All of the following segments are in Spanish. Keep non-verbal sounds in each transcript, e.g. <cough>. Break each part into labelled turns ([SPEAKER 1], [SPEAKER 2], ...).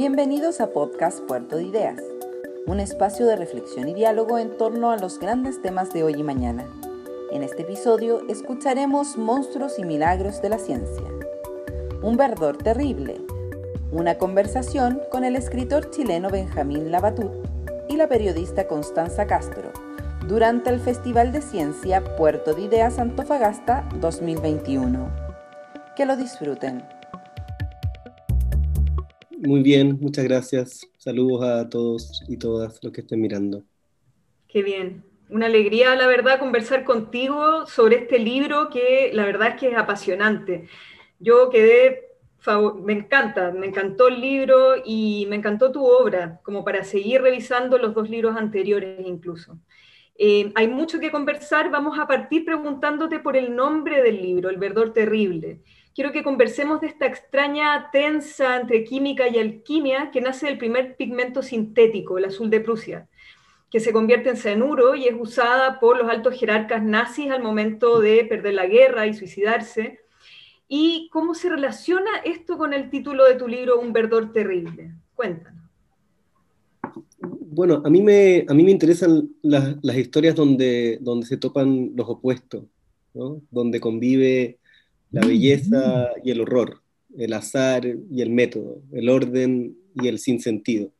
[SPEAKER 1] Bienvenidos a Podcast Puerto de Ideas, un espacio de reflexión y diálogo en torno a los grandes temas de hoy y mañana. En este episodio escucharemos Monstruos y Milagros de la Ciencia. Un verdor terrible. Una conversación con el escritor chileno Benjamín Labatut y la periodista Constanza Castro durante el Festival de Ciencia Puerto de Ideas Antofagasta 2021. Que lo disfruten.
[SPEAKER 2] Muy bien, muchas gracias. Saludos a todos y todas los que estén mirando.
[SPEAKER 3] Qué bien. Una alegría, la verdad, conversar contigo sobre este libro que la verdad es que es apasionante. Yo quedé, me encanta, me encantó el libro y me encantó tu obra, como para seguir revisando los dos libros anteriores incluso. Eh, hay mucho que conversar, vamos a partir preguntándote por el nombre del libro, El Verdor Terrible quiero que conversemos de esta extraña tensa entre química y alquimia que nace del primer pigmento sintético, el azul de Prusia, que se convierte en cianuro y es usada por los altos jerarcas nazis al momento de perder la guerra y suicidarse. ¿Y cómo se relaciona esto con el título de tu libro, Un verdor terrible? Cuéntanos.
[SPEAKER 2] Bueno, a mí me, a mí me interesan las, las historias donde, donde se topan los opuestos, ¿no? donde convive la belleza y el horror, el azar y el método, el orden y el sinsentido.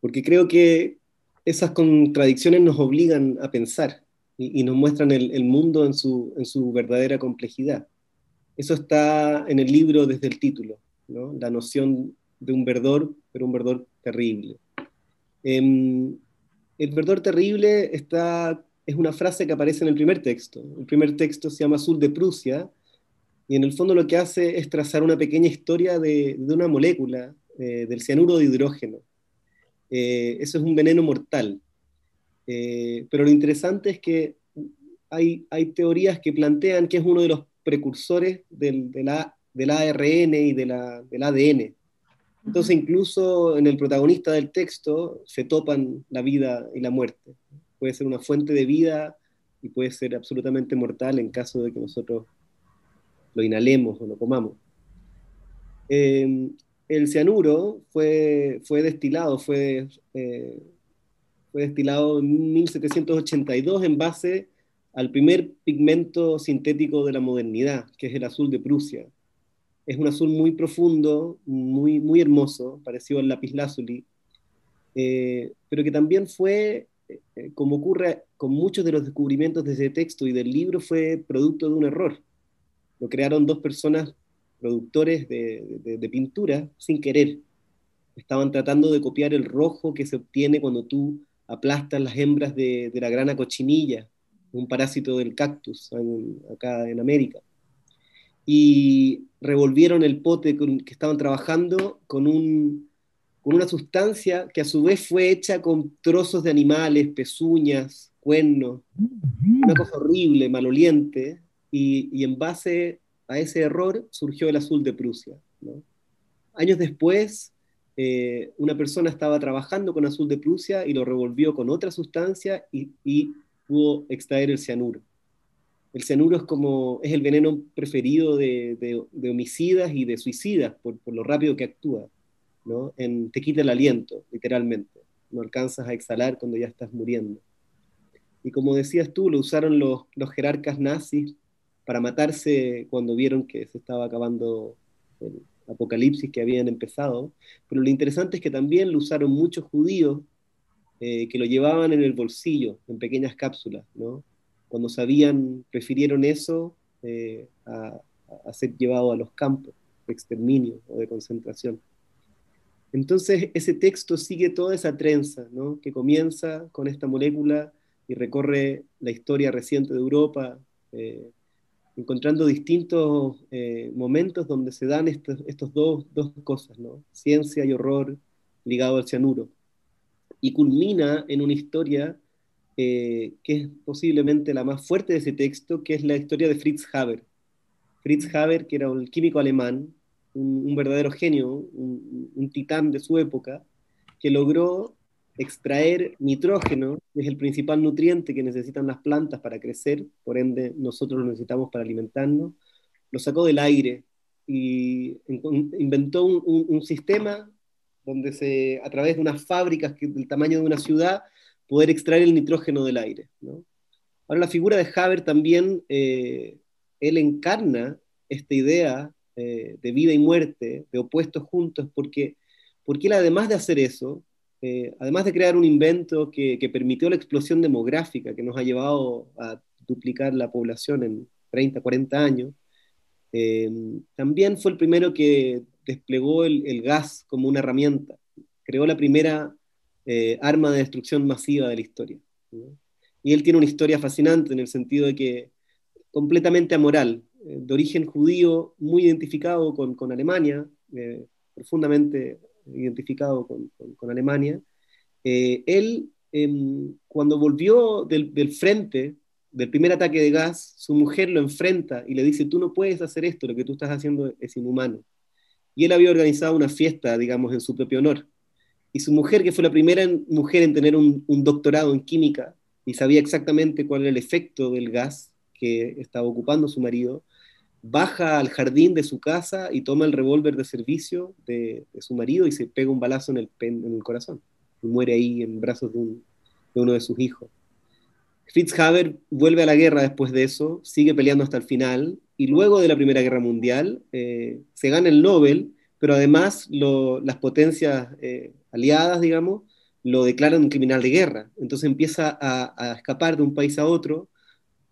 [SPEAKER 2] Porque creo que esas contradicciones nos obligan a pensar y, nos muestran el, mundo en su, en su, verdadera complejidad. Eso está en el libro desde el título, la noción de un verdor, pero un verdor terrible. Em, el verdor terrible está, es una frase que aparece en el primer texto. El primer texto se llama Azul de Prusia y en el fondo lo que hace es trazar una pequeña historia de, una molécula, eh, del cianuro de hidrógeno. Eh, eso es un veneno mortal. Eh, pero lo interesante es que hay, hay, teorías que plantean que es uno de los precursores del, del ARN y de la, del ADN. Entonces incluso en el protagonista del texto se topan la vida y la muerte. Puede ser una fuente de vida y puede ser absolutamente mortal en caso de que nosotros lo inhalemos o lo comamos. Em, el cianuro fue, fue destilado, fue, eh, fue destilado en 1782 en base al primer pigmento sintético de la modernidad, que es el azul de Prusia. Es un azul muy profundo, muy, muy hermoso, parecido al lapislázuli, eh, pero que también fue, eh, como ocurre con muchos de los descubrimientos de ese texto y del libro, fue producto de un error lo crearon dos personas productores de, pintura sin querer. Estaban tratando de copiar el rojo que se obtiene cuando tú aplastas las hembras de, la grana cochinilla, un parásito del cactus acá en América. Y revolvieron el pote que estaban trabajando con, con una sustancia que a su vez fue hecha con trozos de animales, pezuñas, cuernos, una cosa horrible, maloliente, y, en base a ese error surgió el azul de Prusia. Años después, eh, una persona estaba trabajando con azul de Prusia y lo revolvió con otra sustancia y, pudo extraer el cianuro. El cianuro es como es el veneno preferido de, homicidas y de suicidas por, lo rápido que actúa. ¿no? En, te quita el aliento, literalmente. No alcanzas a exhalar cuando ya estás muriendo. Y como decías tú, lo usaron los, los jerarcas nazis para matarse cuando vieron que se estaba acabando el apocalipsis que habían empezado. Pero lo interesante es que también lo usaron muchos judíos eh, que lo llevaban en el bolsillo, en pequeñas cápsulas, ¿no? Cuando sabían, prefirieron eso eh, a, ser llevado a los campos de exterminio o de concentración. Entonces, ese texto sigue toda esa trenza, ¿no? Que comienza con esta molécula y recorre la historia reciente de Europa, eh, encontrando distintos eh, momentos donde se dan estos, dos, cosas, ¿no? ciencia y horror ligado al cianuro. Y culmina en una historia eh, que es posiblemente la más fuerte de ese texto, que es la historia de Fritz Haber. Fritz Haber, que era un químico alemán, un, verdadero genio, un, titán de su época, que logró extraer nitrógeno, que es el principal nutriente que necesitan las plantas para crecer, por ende nosotros lo necesitamos para alimentarnos, lo sacó del aire y inventó un, sistema donde se, a través de unas fábricas que, del tamaño de una ciudad, poder extraer el nitrógeno del aire. Ahora, la figura de Haber también, eh, él encarna esta idea eh, de vida y muerte, de opuestos juntos, porque, porque él además de hacer eso, eh, además de crear un invento que, permitió la explosión demográfica, que nos ha llevado a duplicar la población en 30, 40 años, eh, también fue el primero que desplegó el, gas como una herramienta, creó la primera arma de destrucción masiva de la historia. Y él tiene una historia fascinante en el sentido de que completamente amoral, eh, de origen judío, muy identificado con, Alemania, eh, profundamente identificado con, con, Alemania. Eh, él, em, cuando volvió del, del, frente, del primer ataque de gas, su mujer lo enfrenta y le dice, tú no puedes hacer esto, lo que tú estás haciendo es inhumano. Y él había organizado una fiesta, digamos, en su propio honor. Y su mujer, que fue la primera mujer en tener un, un doctorado en química y sabía exactamente cuál era el efecto del gas que estaba ocupando su marido, baja al jardín de su casa y toma el revólver de servicio de, su marido y se pega un balazo en el, en el corazón. Y muere ahí en brazos de, uno de sus hijos. Fitzhaber vuelve a la guerra después de eso, sigue peleando hasta el final, y luego de la Primera Guerra Mundial eh, se gana el Nobel, pero además las potencias eh, aliadas, digamos, lo declaran un criminal de guerra. Entonces empieza a escapar de un país a otro,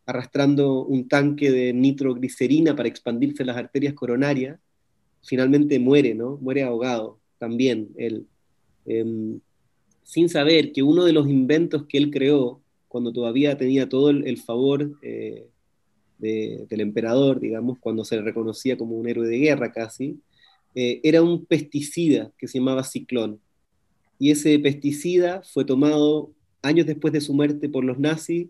[SPEAKER 2] arrastrando un tanque de nitroglicerina para expandirse las arterias coronarias, finalmente muere, ¿no? Muere ahogado también él, em, sin saber que uno de los inventos que él creó, cuando todavía tenía todo el, favor eh, del emperador, digamos, cuando se le reconocía como un héroe de guerra casi, eh, era un pesticida que se llamaba ciclón. Y ese pesticida fue tomado años después de su muerte por los nazis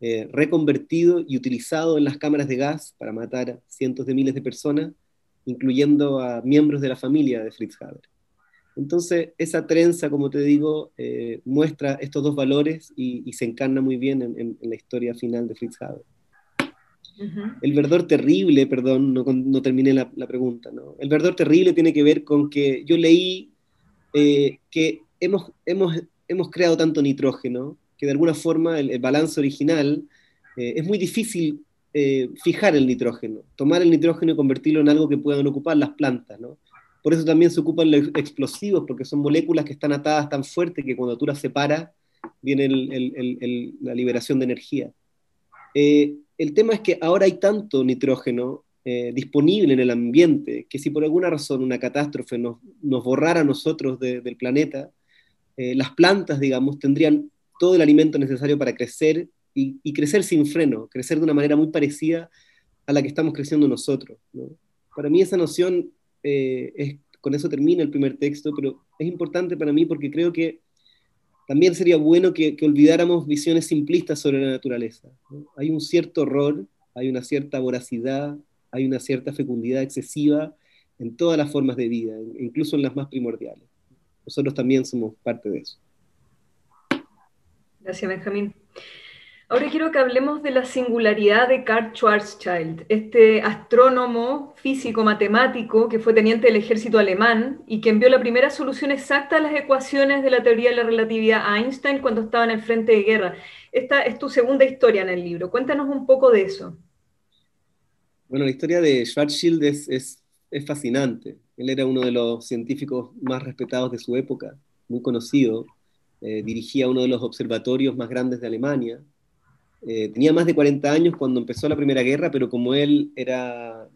[SPEAKER 2] eh, reconvertido y utilizado en las cámaras de gas para matar a cientos de miles de personas, incluyendo a miembros de la familia de Fritz Haber. Entonces, esa trenza, como te digo, eh, muestra estos dos valores y, se encarna muy bien en, la historia final de Fritz Haber. El verdor terrible, perdón, no, terminé la, pregunta, ¿no? El verdor terrible tiene que ver con que yo leí eh, que hemos, hemos, hemos creado tanto nitrógeno que de alguna forma el, balance original eh, es muy difícil eh, fijar el nitrógeno, tomar el nitrógeno y convertirlo en algo que puedan ocupar las plantas, ¿no? Por eso también se ocupan los explosivos, porque son moléculas que están atadas tan fuerte que cuando tú las separas viene la liberación de energía. Eh, el tema es que ahora hay tanto nitrógeno disponible en el ambiente que si por alguna razón una catástrofe nos, nos borrara a nosotros del planeta, las plantas, digamos, tendrían todo el alimento necesario para crecer y, crecer sin freno, crecer de una manera muy parecida a la que estamos creciendo nosotros. Para mí esa noción, eh, con eso termina el primer texto, pero es importante para mí porque creo que también sería bueno que, olvidáramos visiones simplistas sobre la naturaleza. Hay un cierto horror, hay una cierta voracidad, hay una cierta fecundidad excesiva en todas las formas de vida, incluso en las más primordiales. Nosotros también somos parte de eso.
[SPEAKER 3] Gracias, Benjamín. Ahora quiero que hablemos de la singularidad de Karl Schwarzschild, este astrónomo, físico, matemático que fue teniente del ejército alemán y que envió la primera solución exacta a las ecuaciones de la teoría de la relatividad a Einstein cuando estaba en el frente de guerra. Esta es tu segunda historia en el libro. Cuéntanos un poco de eso.
[SPEAKER 2] Bueno, la historia de Schwarzschild es, es, es fascinante. Él era uno de los científicos más respetados de su época, muy conocido eh, dirigía uno de los observatorios más grandes de Alemania. Eh, tenía más de 40 años cuando empezó la Primera Guerra, pero como él era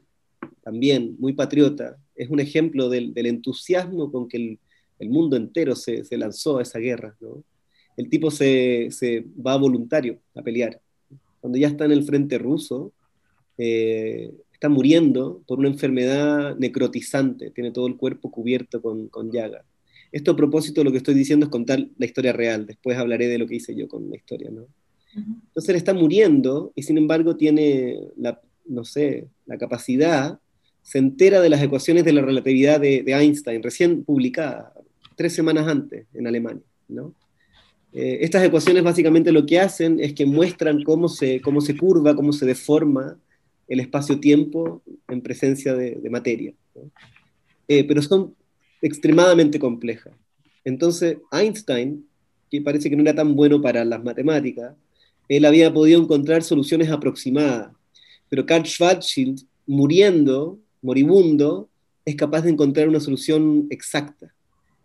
[SPEAKER 2] también muy patriota, es un ejemplo del, entusiasmo con que el, mundo entero se, lanzó a esa guerra. El tipo se, va voluntario a pelear. Cuando ya está en el frente ruso, eh, está muriendo por una enfermedad necrotizante, tiene todo el cuerpo cubierto con, con llagas. Esto a propósito lo que estoy diciendo es contar la historia real, después hablaré de lo que hice yo con la historia, ¿no? Entonces él está muriendo y sin embargo tiene la, no sé, la capacidad, se entera de las ecuaciones de la relatividad de, Einstein, recién publicada, tres semanas antes en Alemania, ¿no? Eh, estas ecuaciones básicamente lo que hacen es que muestran cómo se, cómo se curva, cómo se deforma el espacio-tiempo en presencia de, materia. Eh, pero son extremadamente compleja. Entonces, Einstein, que parece que no era tan bueno para las matemáticas, él había podido encontrar soluciones aproximadas, pero Karl Schwarzschild, muriendo, moribundo, es capaz de encontrar una solución exacta.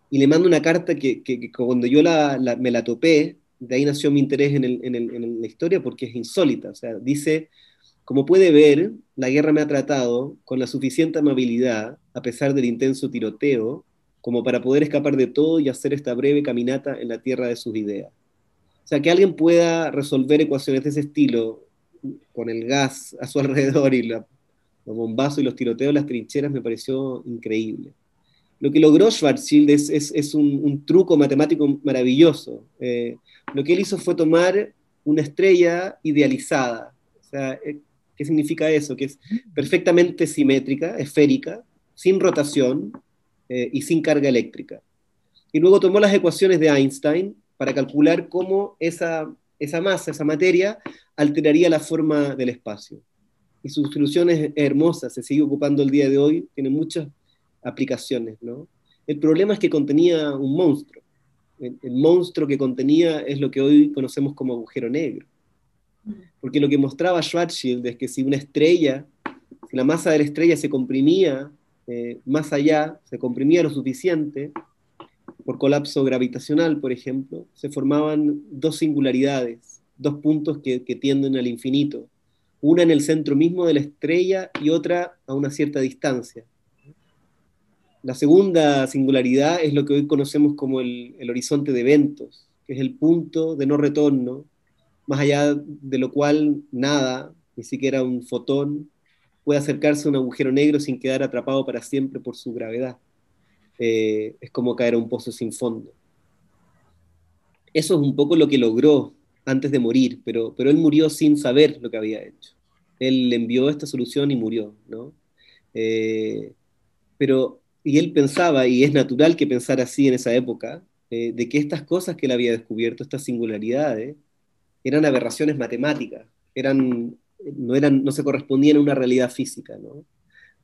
[SPEAKER 2] Y le mando una carta que, cuando yo me la topé, de ahí nació mi interés en, en, la historia porque es insólita. O sea, dice, como puede ver, la guerra me ha tratado con la suficiente amabilidad, a pesar del intenso tiroteo, como para poder escapar de todo y hacer esta breve caminata en la tierra de sus ideas. O sea, que alguien pueda resolver ecuaciones de ese estilo con el gas a su <laughs> alrededor y los bombazos y los tiroteos, las trincheras, me pareció increíble. Lo que logró Schwarzschild es, es, un, truco matemático maravilloso. Eh, lo que él hizo fue tomar una estrella idealizada. O sea, eh, ¿qué significa eso? Que es perfectamente simétrica, esférica, sin rotación eh, y sin carga eléctrica. Y luego tomó las ecuaciones de Einstein para calcular cómo esa, masa, esa materia, alteraría la forma del espacio. Y su solución es hermosa, se sigue ocupando el día de hoy, tiene muchas aplicaciones. ¿no? El problema es que contenía un monstruo. El, monstruo que contenía es lo que hoy conocemos como agujero negro. Porque lo que mostraba Schwarzschild es que si una estrella, si la masa de la estrella se comprimía eh, más allá, se comprimía lo suficiente, por colapso gravitacional, por ejemplo, se formaban dos singularidades, dos puntos que, tienden al infinito, una en el centro mismo de la estrella y otra a una cierta distancia. La segunda singularidad es lo que hoy conocemos como el, horizonte de eventos, que es el punto de no retorno, más allá de lo cual nada, ni siquiera un fotón, puede acercarse a un agujero negro sin quedar atrapado para siempre por su gravedad. Eh, es como caer a un pozo sin fondo. Eso es un poco lo que logró antes de morir, pero, pero él murió sin saber lo que había hecho. Él envió esta solución y murió, ¿no? Eh, pero, y él pensaba, y es natural que pensara así en esa época, eh, de que estas cosas que él había descubierto, estas singularidades, eran aberraciones matemáticas, eran, no, eran, no se correspondían a una realidad física, ¿no?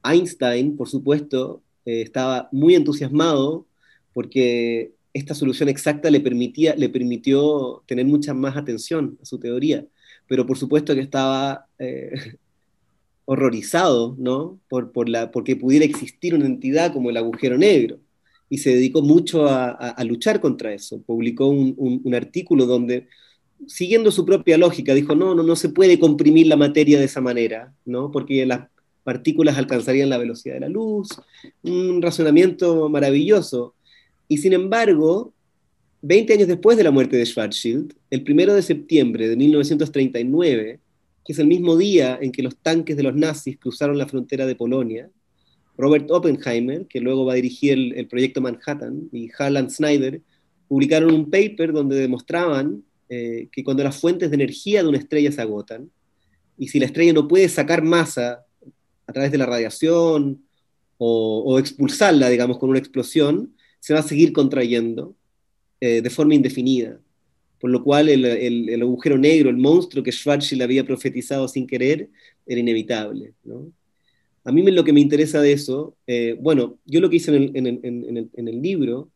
[SPEAKER 2] Einstein, por supuesto, eh, estaba muy entusiasmado porque esta solución exacta le, permitía, le permitió tener mucha más atención a su teoría, pero por supuesto que estaba eh, <laughs> horrorizado, ¿no? Por, por, la, porque pudiera existir una entidad como el agujero negro, y se dedicó mucho a, luchar contra eso. Publicó un, artículo donde, siguiendo su propia lógica, dijo, no, no, no se puede comprimir la materia de esa manera, ¿no? Porque las partículas alcanzarían la velocidad de la luz, un razonamiento maravilloso. Y sin embargo, 20 años después de la muerte de Schwarzschild, el primero de septiembre de 1939, que es el mismo día en que los tanques de los nazis cruzaron la frontera de Polonia, Robert Oppenheimer, que luego va a dirigir el, proyecto Manhattan, y Harlan Snyder, publicaron un paper donde demostraban eh, que cuando las fuentes de energía de una estrella se agotan, y si la estrella no puede sacar masa a través de la radiación o, expulsarla, digamos, con una explosión, se va a seguir contrayendo eh, de forma indefinida. Por lo cual el, agujero negro, el monstruo que Schwarzschild había profetizado sin querer, era inevitable. A mí lo que me interesa de eso, eh, bueno, yo lo que hice en el, en el libro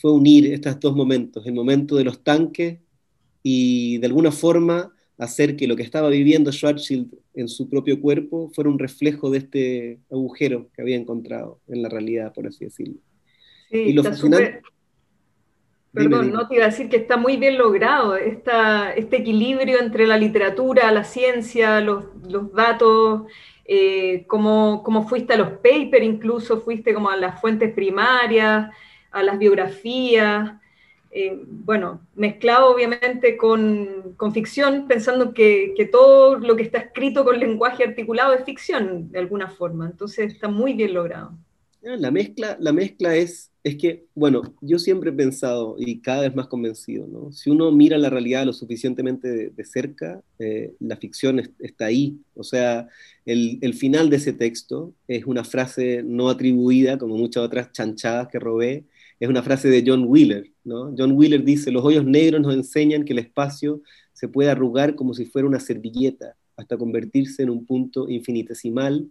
[SPEAKER 2] fue unir estos dos momentos, el momento de los tanques y de alguna forma hacer que lo que estaba viviendo Schwarzschild en su propio cuerpo fuera un reflejo de este agujero que había encontrado en la realidad, por así decirlo.
[SPEAKER 3] Sí, y lo Perdón, no te iba a decir que está muy bien logrado esta, este equilibrio entre la literatura, la ciencia, los, los datos, eh, cómo, cómo, fuiste a los papers, incluso fuiste como a las fuentes primarias, a las biografías. Eh, bueno, mezclado obviamente con, ficción, pensando que, todo lo que está escrito con lenguaje articulado es ficción de alguna forma. Entonces está muy bien logrado.
[SPEAKER 2] Ah, la mezcla, la mezcla es, es que, bueno, yo siempre he pensado y cada vez más convencido. Si uno mira la realidad lo suficientemente de, cerca, eh, la ficción está ahí. O sea, el, el, final de ese texto es una frase no atribuida, como muchas otras chanchadas que robé, es una frase de John Wheeler. John Wheeler dice, los hoyos negros nos enseñan que el espacio se puede arrugar como si fuera una servilleta hasta convertirse en un punto infinitesimal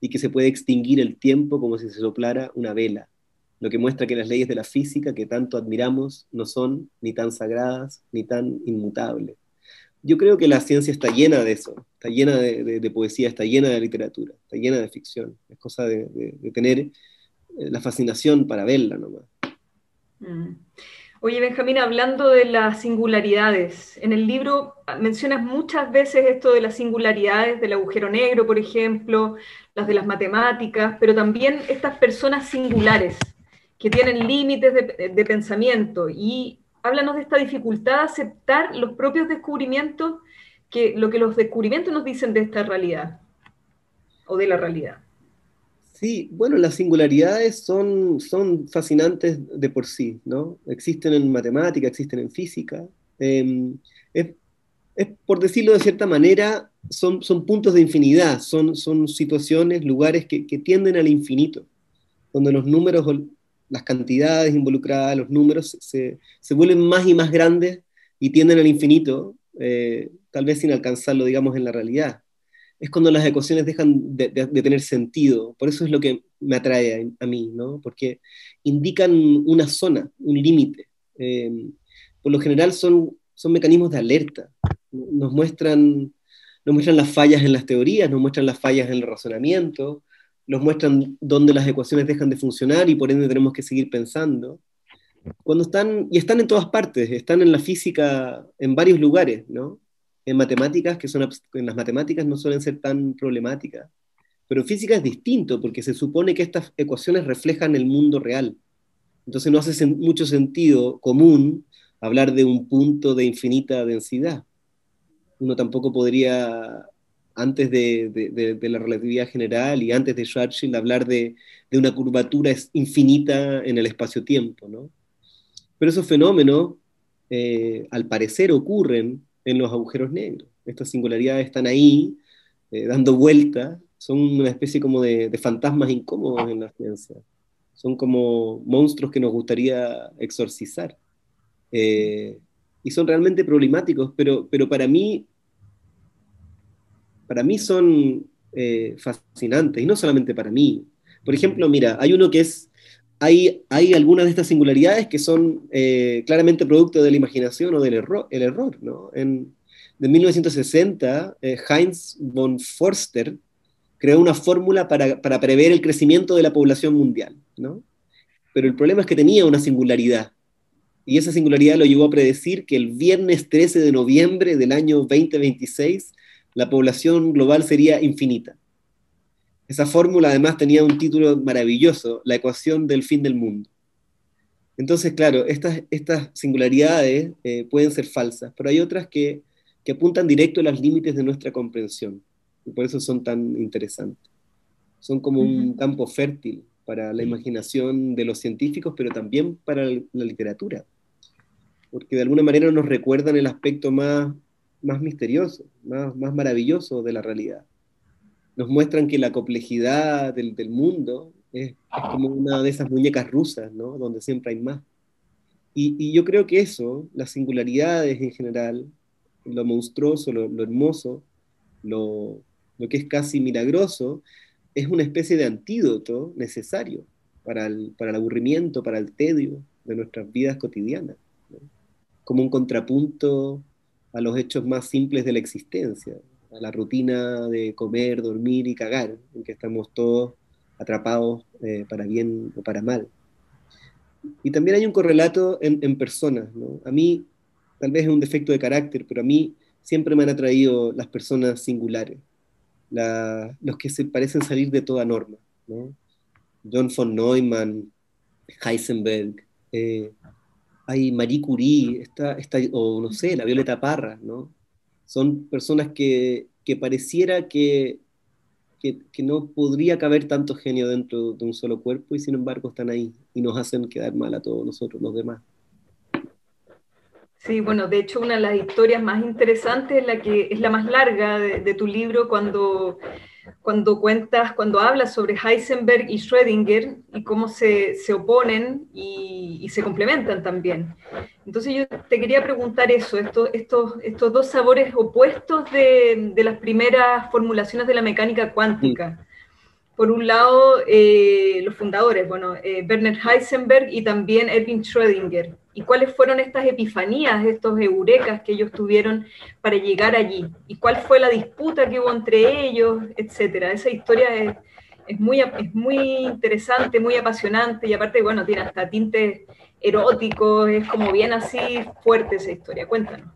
[SPEAKER 2] y que se puede extinguir el tiempo como si se soplara una vela. lo que muestra que las leyes de la física que tanto admiramos no son ni tan sagradas ni tan inmutables. Yo creo que la ciencia está llena de eso, está llena de, poesía, está llena de literatura, está llena de ficción. Es cosa de, tener eh, la fascinación para verla nomás.
[SPEAKER 3] Mm. Oye, Benjamín, hablando de las singularidades, en el libro mencionas muchas veces esto de las singularidades del agujero negro, por ejemplo, las de las matemáticas, pero también estas personas singulares que tienen límites de, pensamiento y háblanos de esta dificultad de aceptar los propios descubrimientos, que lo que los descubrimientos nos dicen de esta realidad o de la realidad.
[SPEAKER 2] Sí, bueno, las singularidades son, son fascinantes de por sí, ¿no? Existen en matemática, existen en física. Em, es, por decirlo de cierta manera, son, son puntos de infinidad, son, son situaciones, lugares que, tienden al infinito, donde los números, las cantidades involucradas, los números se, vuelven más y más grandes y tienden al infinito, eh, tal vez sin alcanzarlo, digamos, en la realidad es cuando las ecuaciones dejan de, tener sentido. Por eso es lo que me atrae a, mí, ¿no? Porque indican una zona, un límite. Em, por lo general son, son mecanismos de alerta. Nos muestran, nos muestran las fallas en las teorías, nos muestran las fallas en el razonamiento, nos muestran dónde las ecuaciones dejan de funcionar y por ende tenemos que seguir pensando. Cuando están, y están en todas partes, están en la física en varios lugares, ¿no? En matemáticas, que son, en las matemáticas no suelen ser tan problemáticas, pero en física es distinto, porque se supone que estas ecuaciones reflejan el mundo real. Entonces no hace mucho sentido común hablar de un punto de infinita densidad. Uno tampoco podría, antes de, la relatividad general y antes de Schwarzschild, hablar de, una curvatura infinita en el espacio-tiempo. ¿no? Pero esos fenómenos, eh, al parecer, ocurren en los agujeros negros. Estas singularidades están ahí, eh, dando vueltas, son una especie como de, fantasmas incómodos en la ciencia. Son como monstruos que nos gustaría exorcizar. Eh, y son realmente problemáticos, pero, pero para mí, para mí son eh, fascinantes, y no solamente para mí. Por ejemplo, mira, hay uno que es hay, algunas de estas singularidades que son eh, claramente producto de la imaginación o del error. El error ¿no? en, 1960, eh, Heinz von Forster creó una fórmula para, para, prever el crecimiento de la población mundial. ¿no? Pero el problema es que tenía una singularidad. Y esa singularidad lo llevó a predecir que el viernes 13 de noviembre del año 2026 la población global sería infinita. Esa fórmula además tenía un título maravilloso, la ecuación del fin del mundo. Entonces, claro, estas, estas singularidades eh, pueden ser falsas, pero hay otras que, apuntan directo a los límites de nuestra comprensión, y por eso son tan interesantes. Son como un campo fértil para la imaginación de los científicos, pero también para la literatura, porque de alguna manera nos recuerdan el aspecto más, más misterioso, más, más maravilloso de la realidad nos muestran que la complejidad del, mundo es, como una de esas muñecas rusas, ¿no? Donde siempre hay más. Y, yo creo que eso, las singularidades en general, lo monstruoso, lo, hermoso, lo, que es casi milagroso, es una especie de antídoto necesario para el, aburrimiento, para el tedio de nuestras vidas cotidianas, como un contrapunto a los hechos más simples de la existencia, a la rutina de comer, dormir y cagar, en que estamos todos atrapados eh, para bien o para mal. Y también hay un correlato en, personas. A mí, tal vez es un defecto de carácter, pero a mí siempre me han atraído las personas singulares, los que se parecen salir de toda norma. John von Neumann, Heisenberg, eh, hay Marie Curie, está, está, o no sé, la Violeta Parra, ¿no? Son personas que, pareciera que, que, no podría caber tanto genio dentro de un solo cuerpo y sin embargo están ahí y nos hacen quedar mal a todos nosotros, los demás.
[SPEAKER 3] Sí, bueno, de hecho una de las historias más interesantes es la que es la más larga de tu libro cuando cuando cuentas, cuando hablas sobre Heisenberg y Schrödinger y cómo se, se oponen y, se complementan también. Entonces yo te quería preguntar eso, estos, estos, estos dos sabores opuestos de, de, las primeras formulaciones de la mecánica cuántica. por un lado, eh, los fundadores, bueno, eh, Werner Heisenberg y también Erwin Schrödinger. ¿Y cuáles fueron estas epifanías, estos eurekas que ellos tuvieron para llegar allí? ¿Y cuál fue la disputa que hubo entre ellos, etcétera? Esa historia es, muy, es muy interesante, muy apasionante y aparte, bueno, tiene hasta tintes eróticos, es como bien así fuerte esa historia. Cuéntanos.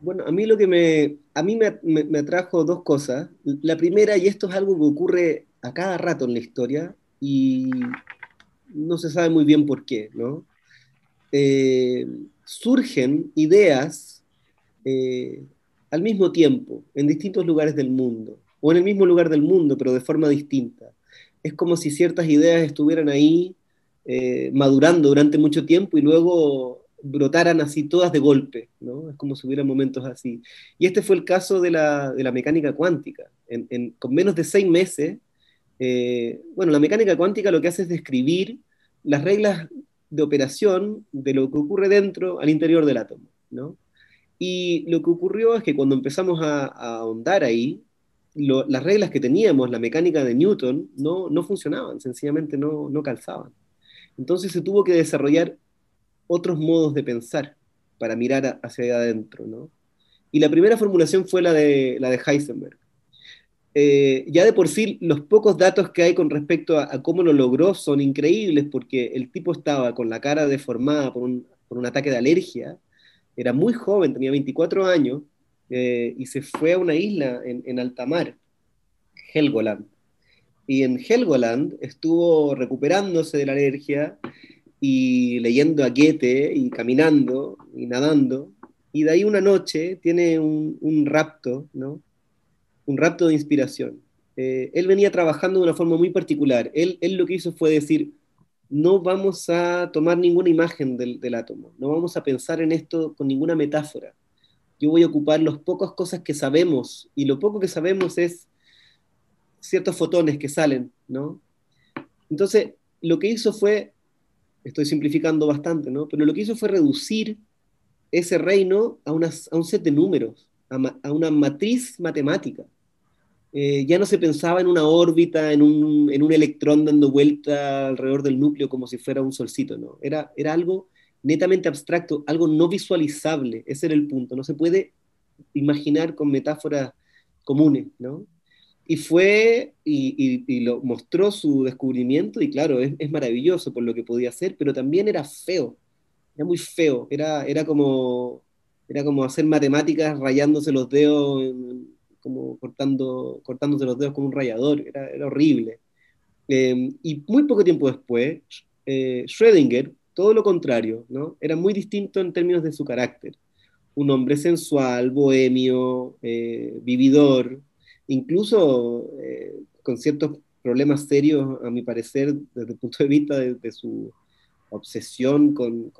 [SPEAKER 2] Bueno, a mí lo que me, a mí me, atrajo dos cosas. La primera, y esto es algo que ocurre a cada rato en la historia, y no se sabe muy bien por qué, ¿no? Eh, surgen ideas eh, al mismo tiempo, en distintos lugares del mundo, o en el mismo lugar del mundo, pero de forma distinta. Es como si ciertas ideas estuvieran ahí eh, madurando durante mucho tiempo y luego brotaran así todas de golpe, ¿no? Es como si hubiera momentos así. Y este fue el caso de la, de la mecánica cuántica. En, con menos de seis meses, bueno, la mecánica cuántica lo que hace es describir las reglas de operación de lo que ocurre dentro, al interior del átomo, ¿no? Y lo que ocurrió es que cuando empezamos a, ahondar ahí, las reglas que teníamos, la mecánica de Newton, no, no funcionaban, sencillamente no, no calzaban. Entonces se tuvo que desarrollar otros modos de pensar para mirar hacia adentro, ¿no? Y la primera formulación fue la de, la de Heisenberg. Eh, ya de por sí, los pocos datos que hay con respecto a, cómo lo logró son increíbles, porque el tipo estaba con la cara deformada por un, un ataque de alergia, era muy joven, tenía 24 años, eh, y se fue a una isla en, alta mar, Helgoland. Y en Helgoland estuvo recuperándose de la alergia y leyendo a Goethe y caminando y nadando. Y de ahí una noche tiene un, rapto, ¿no? Un rapto de inspiración. Eh, él venía trabajando de una forma muy particular. Él, él, lo que hizo fue decir, no vamos a tomar ninguna imagen del, átomo, no vamos a pensar en esto con ninguna metáfora. Yo voy a ocupar las pocas cosas que sabemos, y lo poco que sabemos es ciertos fotones que salen, ¿no? Entonces, lo que hizo fue estoy simplificando bastante, ¿no? Pero lo que hizo fue reducir ese reino a un set de números, a, una matriz matemática. Eh, ya no se pensaba en una órbita, en un, en un, electrón dando vuelta alrededor del núcleo como si fuera un solcito, ¿no? Era, era algo netamente abstracto, algo no visualizable, ese era el punto, no se puede imaginar con metáforas comunes, ¿no? y fue y, lo mostró su descubrimiento y claro, es, maravilloso por lo que podía hacer, pero también era feo, era muy feo, era, era, como, era como hacer matemáticas rayándose los dedos, como cortando, cortándose los dedos como un rayador, era, era horrible. Em, y muy poco tiempo después, eh, Schrödinger, todo lo contrario, ¿no? era muy distinto en términos de su carácter. Un hombre sensual, bohemio, eh, vividor, incluso eh, con ciertos problemas serios, a mi parecer, desde el punto de vista de, su obsesión con,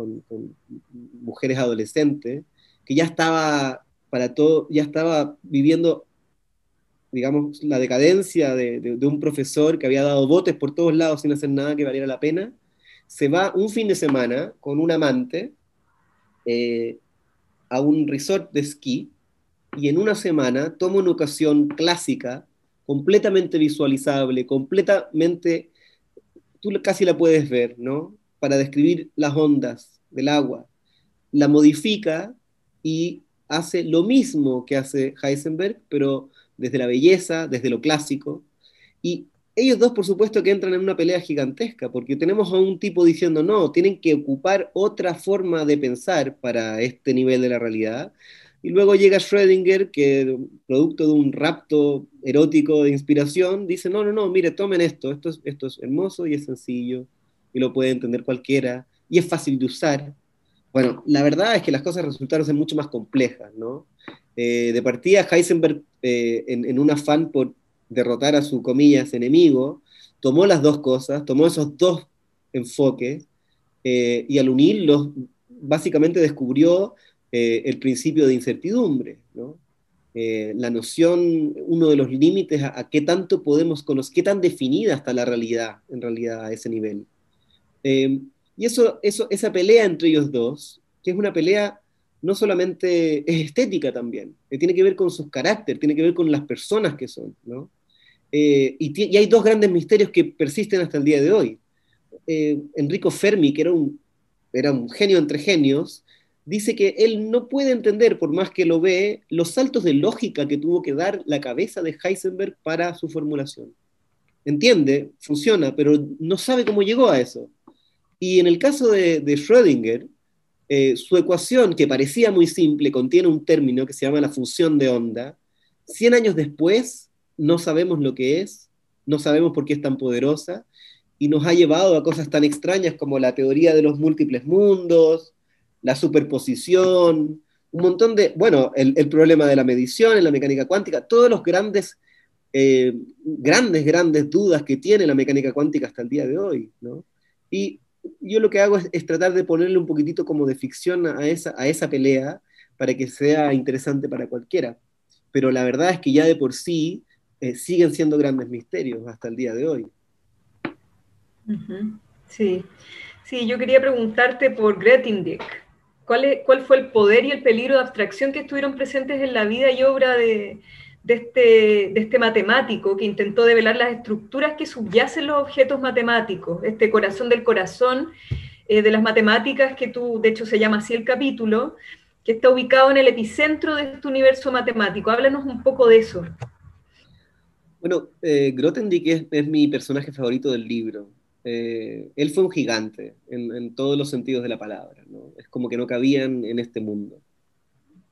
[SPEAKER 2] mujeres adolescentes, que ya estaba para todo, ya estaba viviendo, digamos, la decadencia de, un profesor que había dado botes por todos lados sin hacer nada que valiera la pena, se va un fin de semana con un amante eh, a un resort de esquí y en una semana toma una ocasión clásica, completamente visualizable, completamente, tú casi la puedes ver, ¿no? Para describir las ondas del agua. La modifica y hace lo mismo que hace Heisenberg, pero desde la belleza, desde lo clásico. Y ellos dos, por supuesto, que entran en una pelea gigantesca, porque tenemos a un tipo diciendo, no, tienen que ocupar otra forma de pensar para este nivel de la realidad. Y luego llega Schrödinger, que producto de un rapto erótico de inspiración, dice, no, no, no, mire, tomen esto, esto es, esto es hermoso y es sencillo, y lo puede entender cualquiera, y es fácil de usar. Bueno, la verdad es que las cosas resultaron ser mucho más complejas, ¿no? Eh, de partida, Heisenberg, eh, en, un afán por derrotar a su, comillas, enemigo, tomó las dos cosas, tomó esos dos enfoques, eh, y al unirlos, básicamente descubrió eh, el principio de incertidumbre, eh, la noción, uno de los límites a, qué tanto podemos conocer, qué tan definida está la realidad, en realidad, a ese nivel. Y eso, eso, esa pelea entre ellos dos, que es una pelea no solamente es estética también, tiene que ver con sus carácter, tiene que ver con las personas que son, Eh, y, hay dos grandes misterios que persisten hasta el día de hoy. Eh, Enrico Fermi, que era un, era un genio entre genios, dice que él no puede entender, por más que lo ve, los saltos de lógica que tuvo que dar la cabeza de Heisenberg para su formulación. Entiende, funciona, pero no sabe cómo llegó a eso. Y en el caso de, de Schrödinger, eh, su ecuación, que parecía muy simple, contiene un término que se llama la función de onda. Cien años después, no sabemos lo que es, no sabemos por qué es tan poderosa, y nos ha llevado a cosas tan extrañas como la teoría de los múltiples mundos, la superposición, un montón de, bueno, el, problema de la medición en la mecánica cuántica, todos los grandes, eh, grandes, grandes dudas que tiene la mecánica cuántica hasta el día de hoy, ¿no? Y yo lo que hago es, tratar de ponerle un poquitito como de ficción a esa, a esa pelea para que sea interesante para cualquiera. Pero la verdad es que ya de por sí eh, siguen siendo grandes misterios hasta el día de hoy.
[SPEAKER 3] Sí, sí, yo quería preguntarte por Grothendieck. ¿Cuál, ¿Cuál fue el poder y el peligro de abstracción que estuvieron presentes en la vida y obra de, de este, de este matemático que intentó develar las estructuras que subyacen los objetos matemáticos, este corazón del corazón eh, de las matemáticas, que tú, de hecho se llama así el capítulo, que está ubicado en el epicentro de este universo matemático. Háblanos un poco de eso.
[SPEAKER 2] Bueno, eh, Grothendieck es, mi personaje favorito del libro. Eh, él fue un gigante en, todos los sentidos de la palabra. Es como que no cabían en este mundo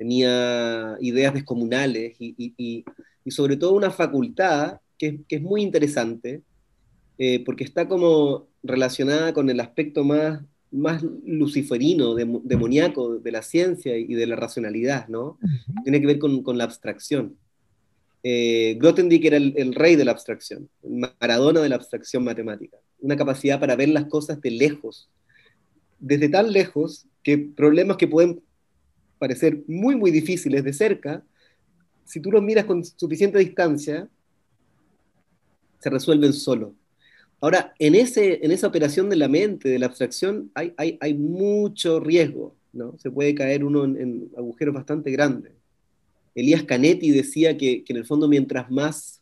[SPEAKER 2] tenía ideas descomunales y, sobre todo una facultad que, es muy interesante, eh, porque está como relacionada con el aspecto más, más luciferino, demoníaco de la ciencia y de la racionalidad, ¿no? Tiene que ver con, la abstracción. Eh, Grothendieck era el, el, rey de la abstracción, Maradona de la abstracción matemática, una capacidad para ver las cosas de lejos, desde tan lejos que problemas que pueden parecer muy, muy difíciles de cerca, si tú los miras con suficiente distancia, se resuelven solo. Ahora, en, ese, en esa operación de la mente, de la abstracción, hay, hay, hay mucho riesgo, ¿no? Se puede caer uno en, agujeros bastante grandes. Elías Canetti decía que, que, en el fondo mientras más,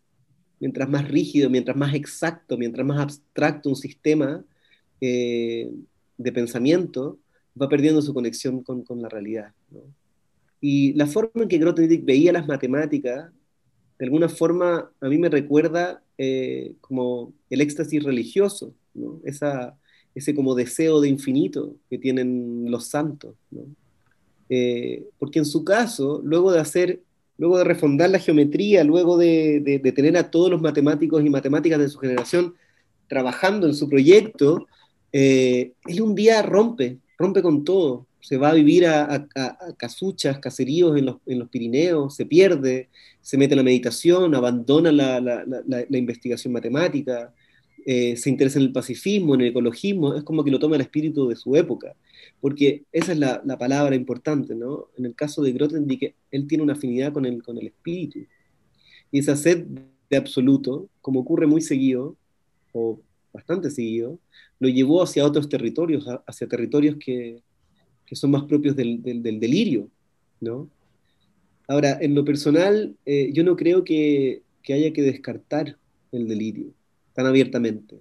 [SPEAKER 2] mientras más rígido, mientras más exacto, mientras más abstracto un sistema eh, de pensamiento, va perdiendo su conexión con, con la realidad. Y la forma en que Grothendieck veía las matemáticas, de alguna forma a mí me recuerda eh, como el éxtasis religioso, ¿no? Esa, ese como deseo de infinito que tienen los santos. ¿no? Eh, porque en su caso, luego de hacer, luego de refondar la geometría, luego de, de, tener a todos los matemáticos y matemáticas de su generación trabajando en su proyecto, eh, él un día rompe rompe con todo, se va a vivir a, casuchas, caseríos en los, Pirineos, se pierde, se mete en la meditación, abandona la, investigación matemática, eh, se interesa en el pacifismo, en el ecologismo, es como que lo toma el espíritu de su época, porque esa es la, palabra importante, ¿no? En el caso de Grothendieck, él tiene una afinidad con el, con el espíritu, y esa sed de absoluto, como ocurre muy seguido, o bastante seguido, lo llevó hacia otros territorios, hacia territorios que, son más propios del, delirio, ¿no? Ahora, en lo personal, eh, yo no creo que, haya que descartar el delirio tan abiertamente.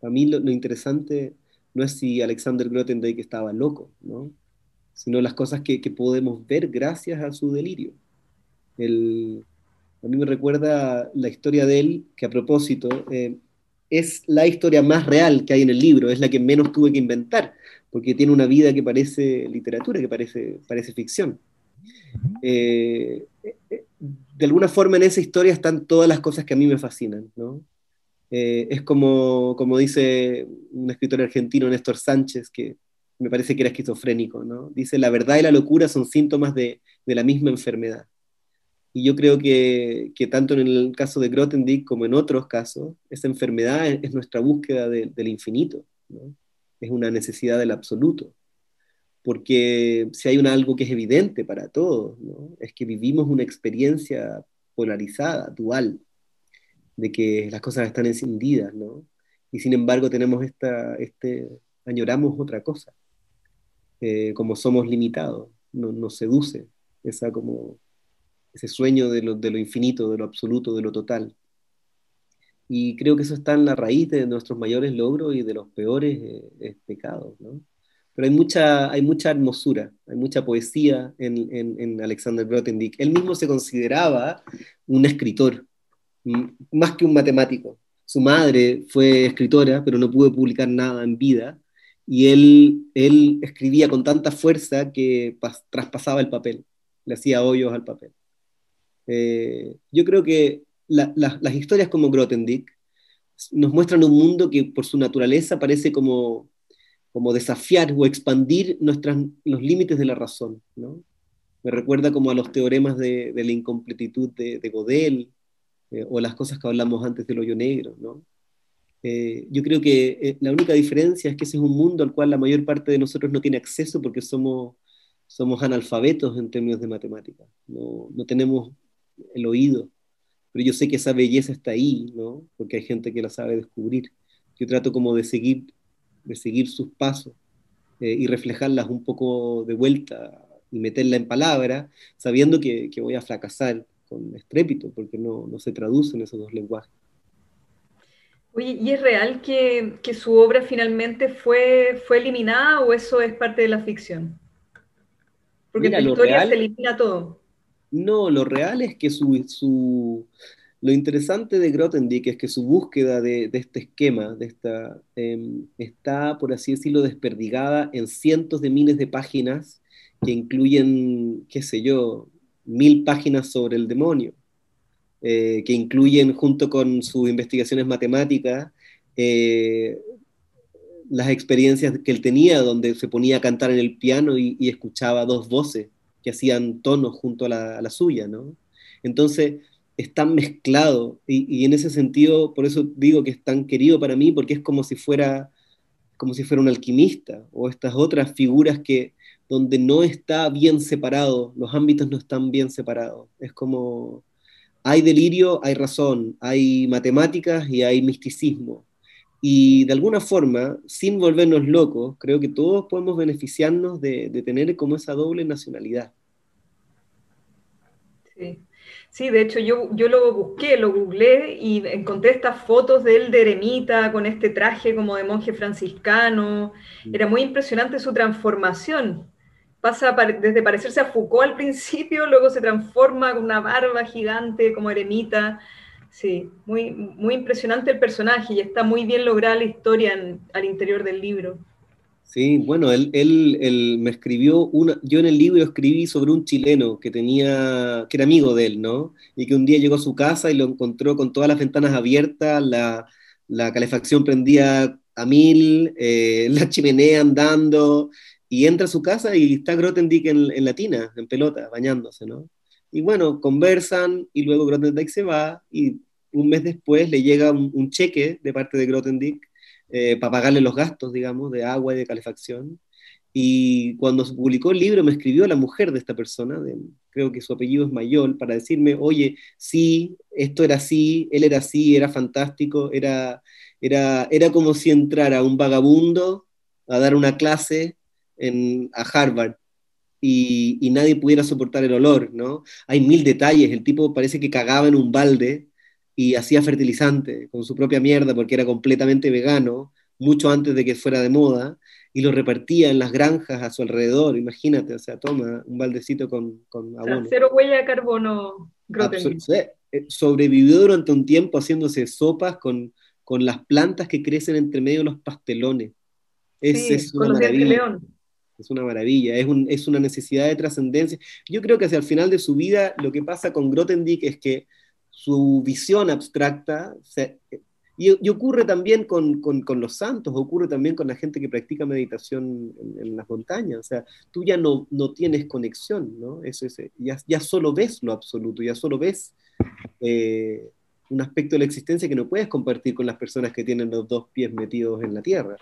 [SPEAKER 2] Para mí lo, interesante no es si Alexander Grothendieck estaba loco, ¿no? sino las cosas que, podemos ver gracias a su delirio. a mí me recuerda la historia de él, que a propósito, eh, es la historia más real que hay en el libro, es la que menos tuve que inventar, porque tiene una vida que parece literatura, que parece, parece ficción. Eh, de alguna forma en esa historia están todas las cosas que a mí me fascinan, ¿no? Eh, es como, como dice un escritor argentino, Néstor Sánchez, que me parece que era esquizofrénico, ¿no? Dice, la verdad y la locura son síntomas de, de la misma enfermedad. Y yo creo que, que, tanto en el caso de Grothendieck como en otros casos, esa enfermedad es, nuestra búsqueda del infinito, ¿no? es una necesidad del absoluto. Porque si hay un algo que es evidente para todos, ¿no? es que vivimos una experiencia polarizada, dual, de que las cosas están encendidas, ¿no? y sin embargo tenemos esta, este, añoramos otra cosa. Eh, como somos limitados, nos seduce esa como ese sueño de lo, infinito, de lo absoluto, de lo total. Y creo que eso está en la raíz de nuestros mayores logros y de los peores eh, pecados, ¿no? Pero hay mucha, hay mucha hermosura, hay mucha poesía en, Alexander Grothendieck. Él mismo se consideraba un escritor, más que un matemático. Su madre fue escritora, pero no pudo publicar nada en vida, y él escribía con tanta fuerza que traspasaba el papel, le hacía hoyos al papel. Eh, yo creo que las historias como Grothendieck nos muestran un mundo que por su naturaleza parece como, como desafiar o expandir nuestras, los límites de la razón. ¿no? Me recuerda como a los teoremas de, de la incompletitud de, de Godel, eh, o las cosas que hablamos antes del hoyo negro, ¿no? Eh, yo creo que eh, la única diferencia es que ese es un mundo al cual la mayor parte de nosotros no tiene acceso porque somos, somos analfabetos en términos de matemáticas, no, no tenemos el oído, pero yo sé que esa belleza está ahí, ¿no? porque hay gente que la sabe descubrir. Yo trato como de seguir, de seguir sus pasos y reflejarlas un poco de vuelta y meterla en palabra, sabiendo que, que voy a fracasar con estrépito, porque no, no se traducen esos dos lenguajes.
[SPEAKER 3] Oye, ¿y es real que, que, su obra finalmente fue, fue eliminada o eso es parte de la ficción? Porque en la historia se elimina todo.
[SPEAKER 2] No, lo real es que su, lo interesante de Grothendieck es que su búsqueda de, este esquema eh, está, por así decirlo, desperdigada en cientos de miles de páginas que incluyen, qué sé yo, mil páginas sobre el demonio, eh, que incluyen junto con sus investigaciones matemáticas eh, las experiencias que él tenía, donde se ponía a cantar en el piano y, escuchaba dos voces que hacían tonos junto a la, suya, ¿no? Entonces, es tan mezclado y, y, en ese sentido, por eso digo que es tan querido para mí, porque es como si fuera, como si fuera un alquimista o estas otras figuras que, donde no está bien separado, los ámbitos no están bien separados. Es como, hay delirio, hay razón, hay matemáticas y hay misticismo. Y de alguna forma, sin volvernos locos, creo que todos podemos beneficiarnos de, tener como esa doble nacionalidad.
[SPEAKER 3] Sí. Sí, de hecho yo, yo lo busqué, lo googleé y encontré estas fotos de él de eremita con este traje como de monje franciscano. Mm. Era muy impresionante su transformación pasa desde parecerse a Foucault al principio, luego se transforma con una barba gigante como eremita. Sí, muy, muy impresionante el personaje y está muy bien lograda la historia al interior del libro.
[SPEAKER 2] Sí, bueno, él, él, me escribió una, yo en el libro escribí sobre un chileno que tenía, que era amigo de él, ¿no? Y que un día llegó a su casa y lo encontró con todas las ventanas abiertas, la, la calefacción prendía a mil, eh, <laughs> la chimenea andando, y entra a su casa y está Grothendieck en, en la tina, en pelota, bañándose, ¿no? Y bueno, conversan y luego Grothendieck se va y un mes después le llega un, cheque de parte de Grothendieck eh, para pagarle los gastos, digamos, de agua y de calefacción. Y cuando se publicó el libro me escribió la mujer de esta persona, de, creo que su apellido es Mayol, para decirme, oye, sí, esto era así, él era así, era fantástico, era, era, era como si entrara un vagabundo a dar una clase en, a Harvard y, y, nadie pudiera soportar el olor, ¿no? Hay mil detalles, el tipo parece que cagaba en un balde y hacía fertilizante con su propia mierda porque era completamente vegano, mucho antes de que fuera de moda, y lo repartía en las granjas a su alrededor, imagínate, o sea, toma un baldecito con, con abono.
[SPEAKER 3] cero huella de carbono.
[SPEAKER 2] Eh, sobrevivió durante un tiempo haciéndose sopas con, con las plantas que crecen entre medio de los pastelones.
[SPEAKER 3] sí, es una maravilla
[SPEAKER 2] es una maravilla, es, un, es una necesidad de trascendencia. Yo creo que hacia el final de su vida lo que pasa con Grothendieck es que su visión abstracta, y, ocurre también con, con, los santos, ocurre también con la gente que practica meditación en, las montañas, o sea, tú ya no, no tienes conexión, ¿no? Eso es, ya, ya solo ves lo absoluto, ya solo ves eh, un aspecto de la existencia que no puedes compartir con las personas que tienen los dos pies metidos en la tierra.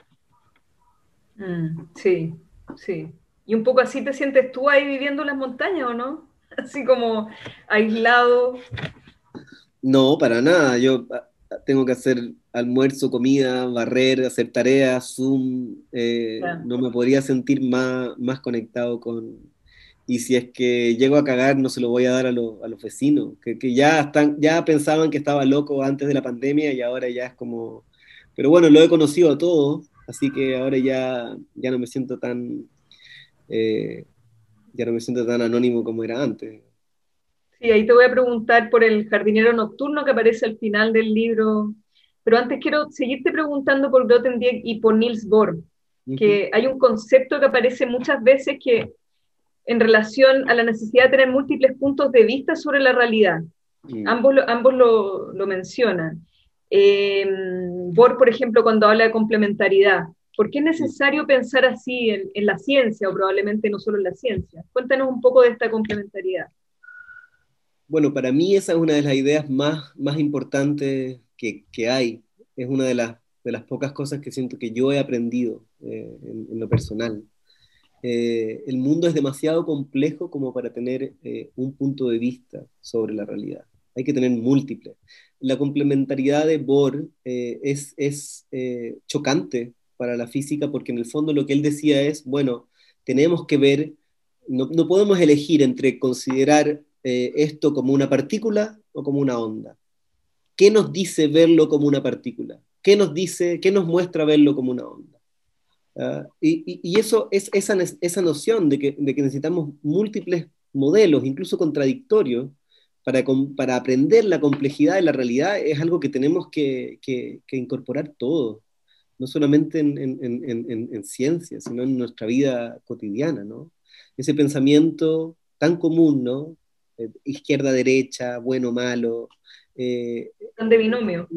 [SPEAKER 3] Mm, sí, Sí. Y un poco así te sientes tú ahí viviendo en las montañas, ¿o no? <laughs> Así como aislado.
[SPEAKER 2] No, para nada. Yo ah, tengo que hacer almuerzo, comida, barrer, hacer tareas, Zoom. Eh, no me podría sentir más, más conectado con... y si es que llego a cagar no se lo voy a dar a, a los vecinos, que, que, ya, están, ya pensaban que estaba loco antes de la pandemia y ahora ya es como... Pero bueno, lo he conocido a todos, así que ahora ya, ya no me siento tan... Eh, ya no me siento tan anónimo como era antes.
[SPEAKER 3] Sí, ahí te voy a preguntar por el jardinero nocturno que aparece al final del libro, pero antes quiero seguirte preguntando por Grothendieck y por Niels Bohr, que hay un concepto que aparece muchas veces que en relación a la necesidad de tener múltiples puntos de vista sobre la realidad. Ambos, ambos lo, lo mencionan. Eh, Bohr, por ejemplo, cuando habla de complementariedad, ¿por qué es necesario pensar así en, en, la ciencia o probablemente no solo en la ciencia? Cuéntanos un poco de esta complementariedad.
[SPEAKER 2] Bueno, para mí esa es una de las ideas más, más importantes que, que hay. Es una de las, de las pocas cosas que siento que yo he aprendido eh, en, lo personal. Eh, el mundo es demasiado complejo como para tener eh, un punto de vista sobre la realidad. Hay que tener múltiples. La complementariedad de Bohr es, es chocante para la física porque en el fondo lo que él decía es, bueno, tenemos que ver, no, no podemos elegir entre considerar esto como una partícula o como una onda. ¿Qué nos dice verlo como una partícula? ¿Qué nos dice, qué nos muestra verlo como una onda? Uh, y, y, eso es esa, esa noción de que, de que, necesitamos múltiples modelos, incluso contradictorios, para, para, aprender la complejidad de la realidad, es algo que tenemos que, que, que incorporar todos, no solamente en, en, en, en, ciencia, sino en nuestra vida cotidiana, ¿no? Ese pensamiento tan común, ¿no? Eh, Izquierda-derecha, bueno-malo.
[SPEAKER 3] Eh, de binomio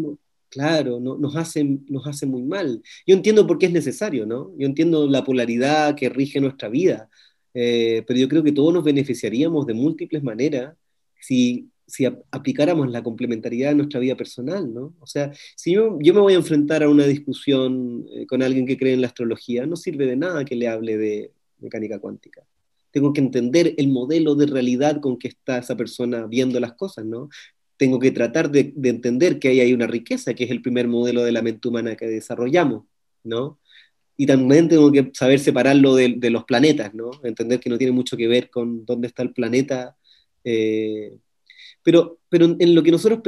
[SPEAKER 2] Claro, no, nos, hace, nos hace muy mal. Yo entiendo por qué es necesario, ¿no? Yo entiendo la polaridad que rige nuestra vida, eh, pero yo creo que todos nos beneficiaríamos de múltiples maneras si, si aplicáramos la complementariedad en nuestra vida personal, ¿no? O sea, si yo, yo me voy a enfrentar a una discusión eh, con alguien que cree en la astrología, no sirve de nada que le hable de mecánica cuántica tengo que entender el modelo de realidad con que está esa persona viendo las cosas, ¿no? tengo que tratar de, de, entender que ahí hay una riqueza, que es el primer modelo de la mente humana que desarrollamos, ¿no? Y también tengo que saber separarlo de, de los planetas, ¿no? Entender que no tiene mucho que ver con dónde está el planeta. Eh, pero, pero en lo que nosotros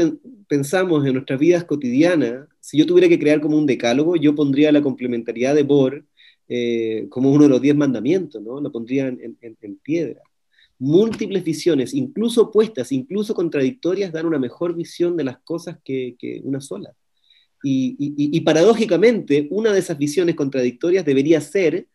[SPEAKER 2] pensamos en nuestras vidas cotidianas, si yo tuviera que crear como un decálogo, yo pondría la complementariedad de Bohr eh, como uno de los diez mandamientos, ¿no? Lo pondría en, piedra múltiples visiones, incluso opuestas, incluso contradictorias, dan una mejor visión de las cosas que, una sola. Y, paradójicamente, una de esas visiones contradictorias debería ser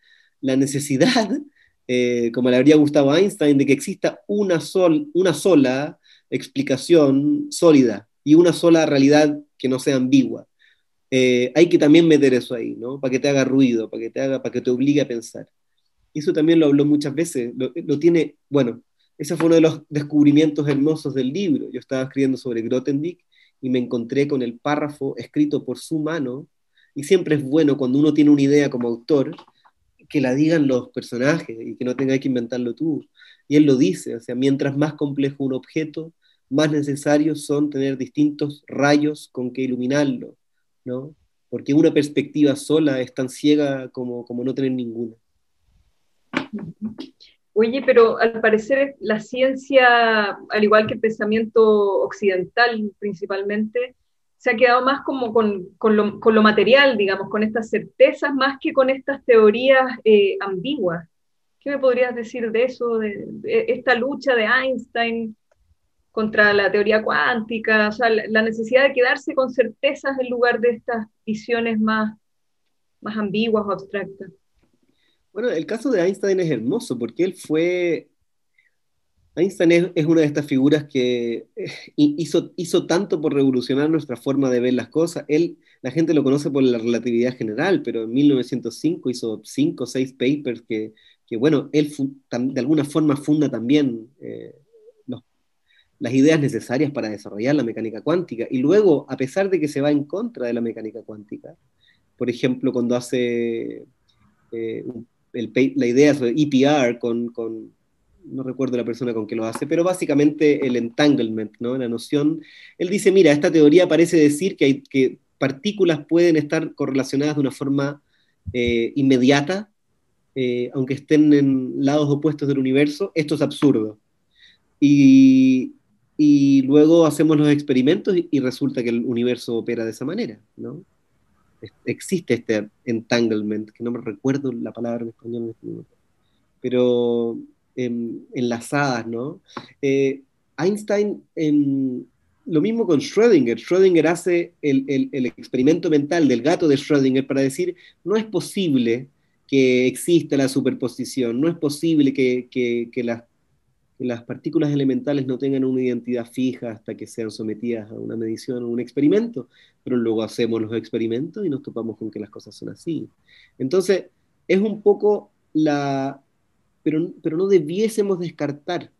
[SPEAKER 2] la necesidad, <laughs> eh, como le habría gustado a Einstein, de que exista una, sol, una sola explicación sólida y una sola realidad que no sea ambigua. Eh, hay que también meter eso ahí, ¿no? Para que te haga ruido, para que te, haga, para que te obligue a pensar eso también lo habló muchas veces, lo, tiene, bueno, ese fue uno de los descubrimientos hermosos del libro. Yo estaba escribiendo sobre Grothendieck y me encontré con el párrafo escrito por su mano, y siempre es bueno cuando uno tiene una idea como autor, que la digan los personajes y que no tenga que inventarlo tú. Y él lo dice, o sea, mientras más complejo un objeto, más necesarios son tener distintos rayos con que iluminarlo, ¿no? Porque una perspectiva sola es tan ciega como, como no tener ninguna.
[SPEAKER 3] Oye, pero al parecer la ciencia, al igual que el pensamiento occidental principalmente, se ha quedado más como con, con, lo, con lo, material, digamos, con estas certezas, más que con estas teorías eh, ambiguas. ¿Qué me podrías decir de eso, de, de, esta lucha de Einstein contra la teoría cuántica, o sea, la, necesidad de quedarse con certezas en lugar de estas visiones más, más ambiguas o abstractas?
[SPEAKER 2] Bueno, el caso de Einstein es hermoso porque él fue... Einstein es, es una de estas figuras que eh, hizo, hizo tanto por revolucionar nuestra forma de ver las cosas. Él, la gente lo conoce por la relatividad general, pero en 1905 hizo cinco o seis papers que, que bueno, él de alguna forma funda también eh, las ideas necesarias para desarrollar la mecánica cuántica. Y luego, a pesar de que se va en contra de la mecánica cuántica, por ejemplo, cuando hace eh, la idea sobre EPR con, con, no recuerdo la persona con que lo hace, pero básicamente el entanglement, ¿no? la noción, él dice, mira, esta teoría parece decir que, hay, que partículas pueden estar correlacionadas de una forma eh, inmediata eh, aunque estén en lados opuestos del universo, esto es absurdo. Y, y luego hacemos los experimentos y, resulta que el universo opera de esa manera, ¿no? Existe este entanglement, que no me recuerdo la palabra en español en este momento, pero em, enlazadas, ¿no? Eh, Einstein, em, lo mismo con Schrödinger, Schrödinger hace el, el, experimento mental del gato de Schrödinger para decir, no es posible que exista la superposición, no es posible que, que, que las que las partículas elementales no tengan una identidad fija hasta que sean sometidas a una medición o un experimento, pero luego hacemos los experimentos y nos topamos con que las cosas son así. Entonces, es un poco la... Pero, pero no debiésemos descartar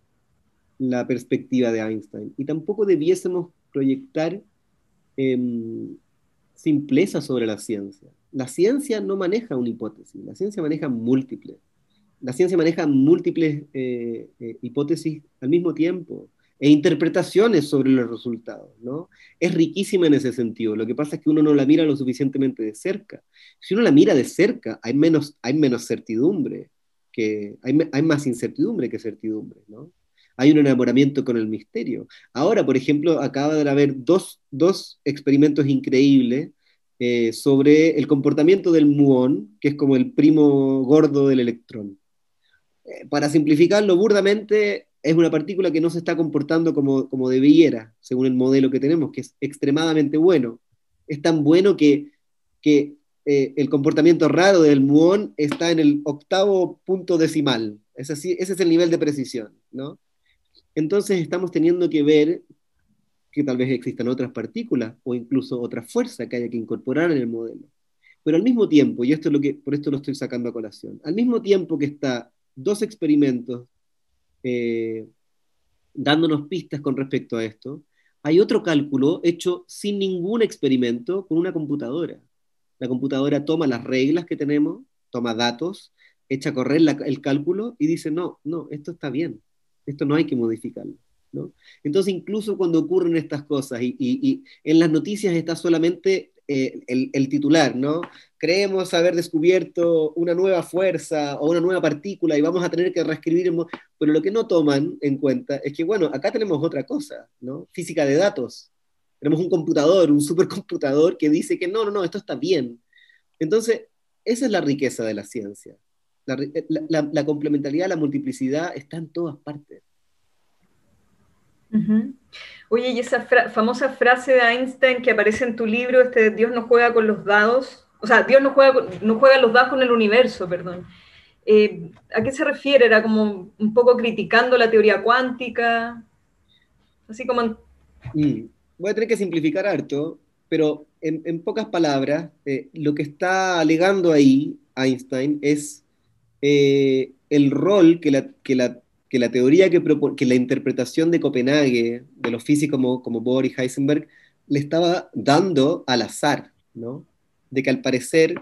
[SPEAKER 2] la perspectiva de Einstein y tampoco debiésemos proyectar em, simpleza sobre la ciencia. La ciencia no maneja una hipótesis, la ciencia maneja múltiples la ciencia maneja múltiples eh, eh, hipótesis al mismo tiempo e interpretaciones sobre los resultados, ¿no? Es riquísima en ese sentido. Lo que pasa es que uno no la mira lo suficientemente de cerca. Si uno la mira de cerca, hay menos, hay menos certidumbre, que, hay, hay más incertidumbre que certidumbre, ¿no? Hay un enamoramiento con el misterio. Ahora, por ejemplo, acaba de haber dos, dos experimentos increíbles eh, sobre el comportamiento del muón, que es como el primo gordo del electrón. Eh, para simplificarlo burdamente, es una partícula que no se está comportando como, como debiera, según el modelo que tenemos, que es extremadamente bueno. Es tan bueno que, que eh, el comportamiento raro del muón está en el octavo punto decimal. Es así, ese es el nivel de precisión, ¿no? Entonces estamos teniendo que ver que tal vez existan otras partículas o incluso otra fuerza que haya que incorporar en el modelo. Pero al mismo tiempo, y esto es lo que, por esto lo estoy sacando a colación, al mismo tiempo que está dos experimentos eh, dándonos pistas con respecto a esto. Hay otro cálculo hecho sin ningún experimento con una computadora. La computadora toma las reglas que tenemos, toma datos, echa a correr el cálculo y dice, no, no, esto está bien, esto no hay que modificarlo. ¿no? Entonces, incluso cuando ocurren estas cosas y, y en las noticias está solamente eh, el, titular, ¿no? Creemos haber descubierto una nueva fuerza o una nueva partícula y vamos a tener que reescribir, pero lo que no toman en cuenta es que, bueno, acá tenemos otra cosa, ¿no? Física de datos. Tenemos un computador, un supercomputador que dice que no, no, no, esto está bien. Entonces, esa es la riqueza de la ciencia. La, la complementariedad, la multiplicidad está en todas partes.
[SPEAKER 3] Oye, y esa famosa frase de Einstein que aparece en tu libro, este Dios no juega con los dados, o sea, Dios no juega, no juega los dados con el universo, perdón. Eh, ¿A qué se refiere? ¿Era como un poco criticando la teoría cuántica? Así como...
[SPEAKER 2] Mm, voy a tener que simplificar harto, pero en, pocas palabras, eh, lo que está alegando ahí Einstein es eh, el rol que la, que la que la teoría que, que la interpretación de Copenhague, de los físicos como, como Bohr y Heisenberg, le estaba dando al azar, ¿no? De que al parecer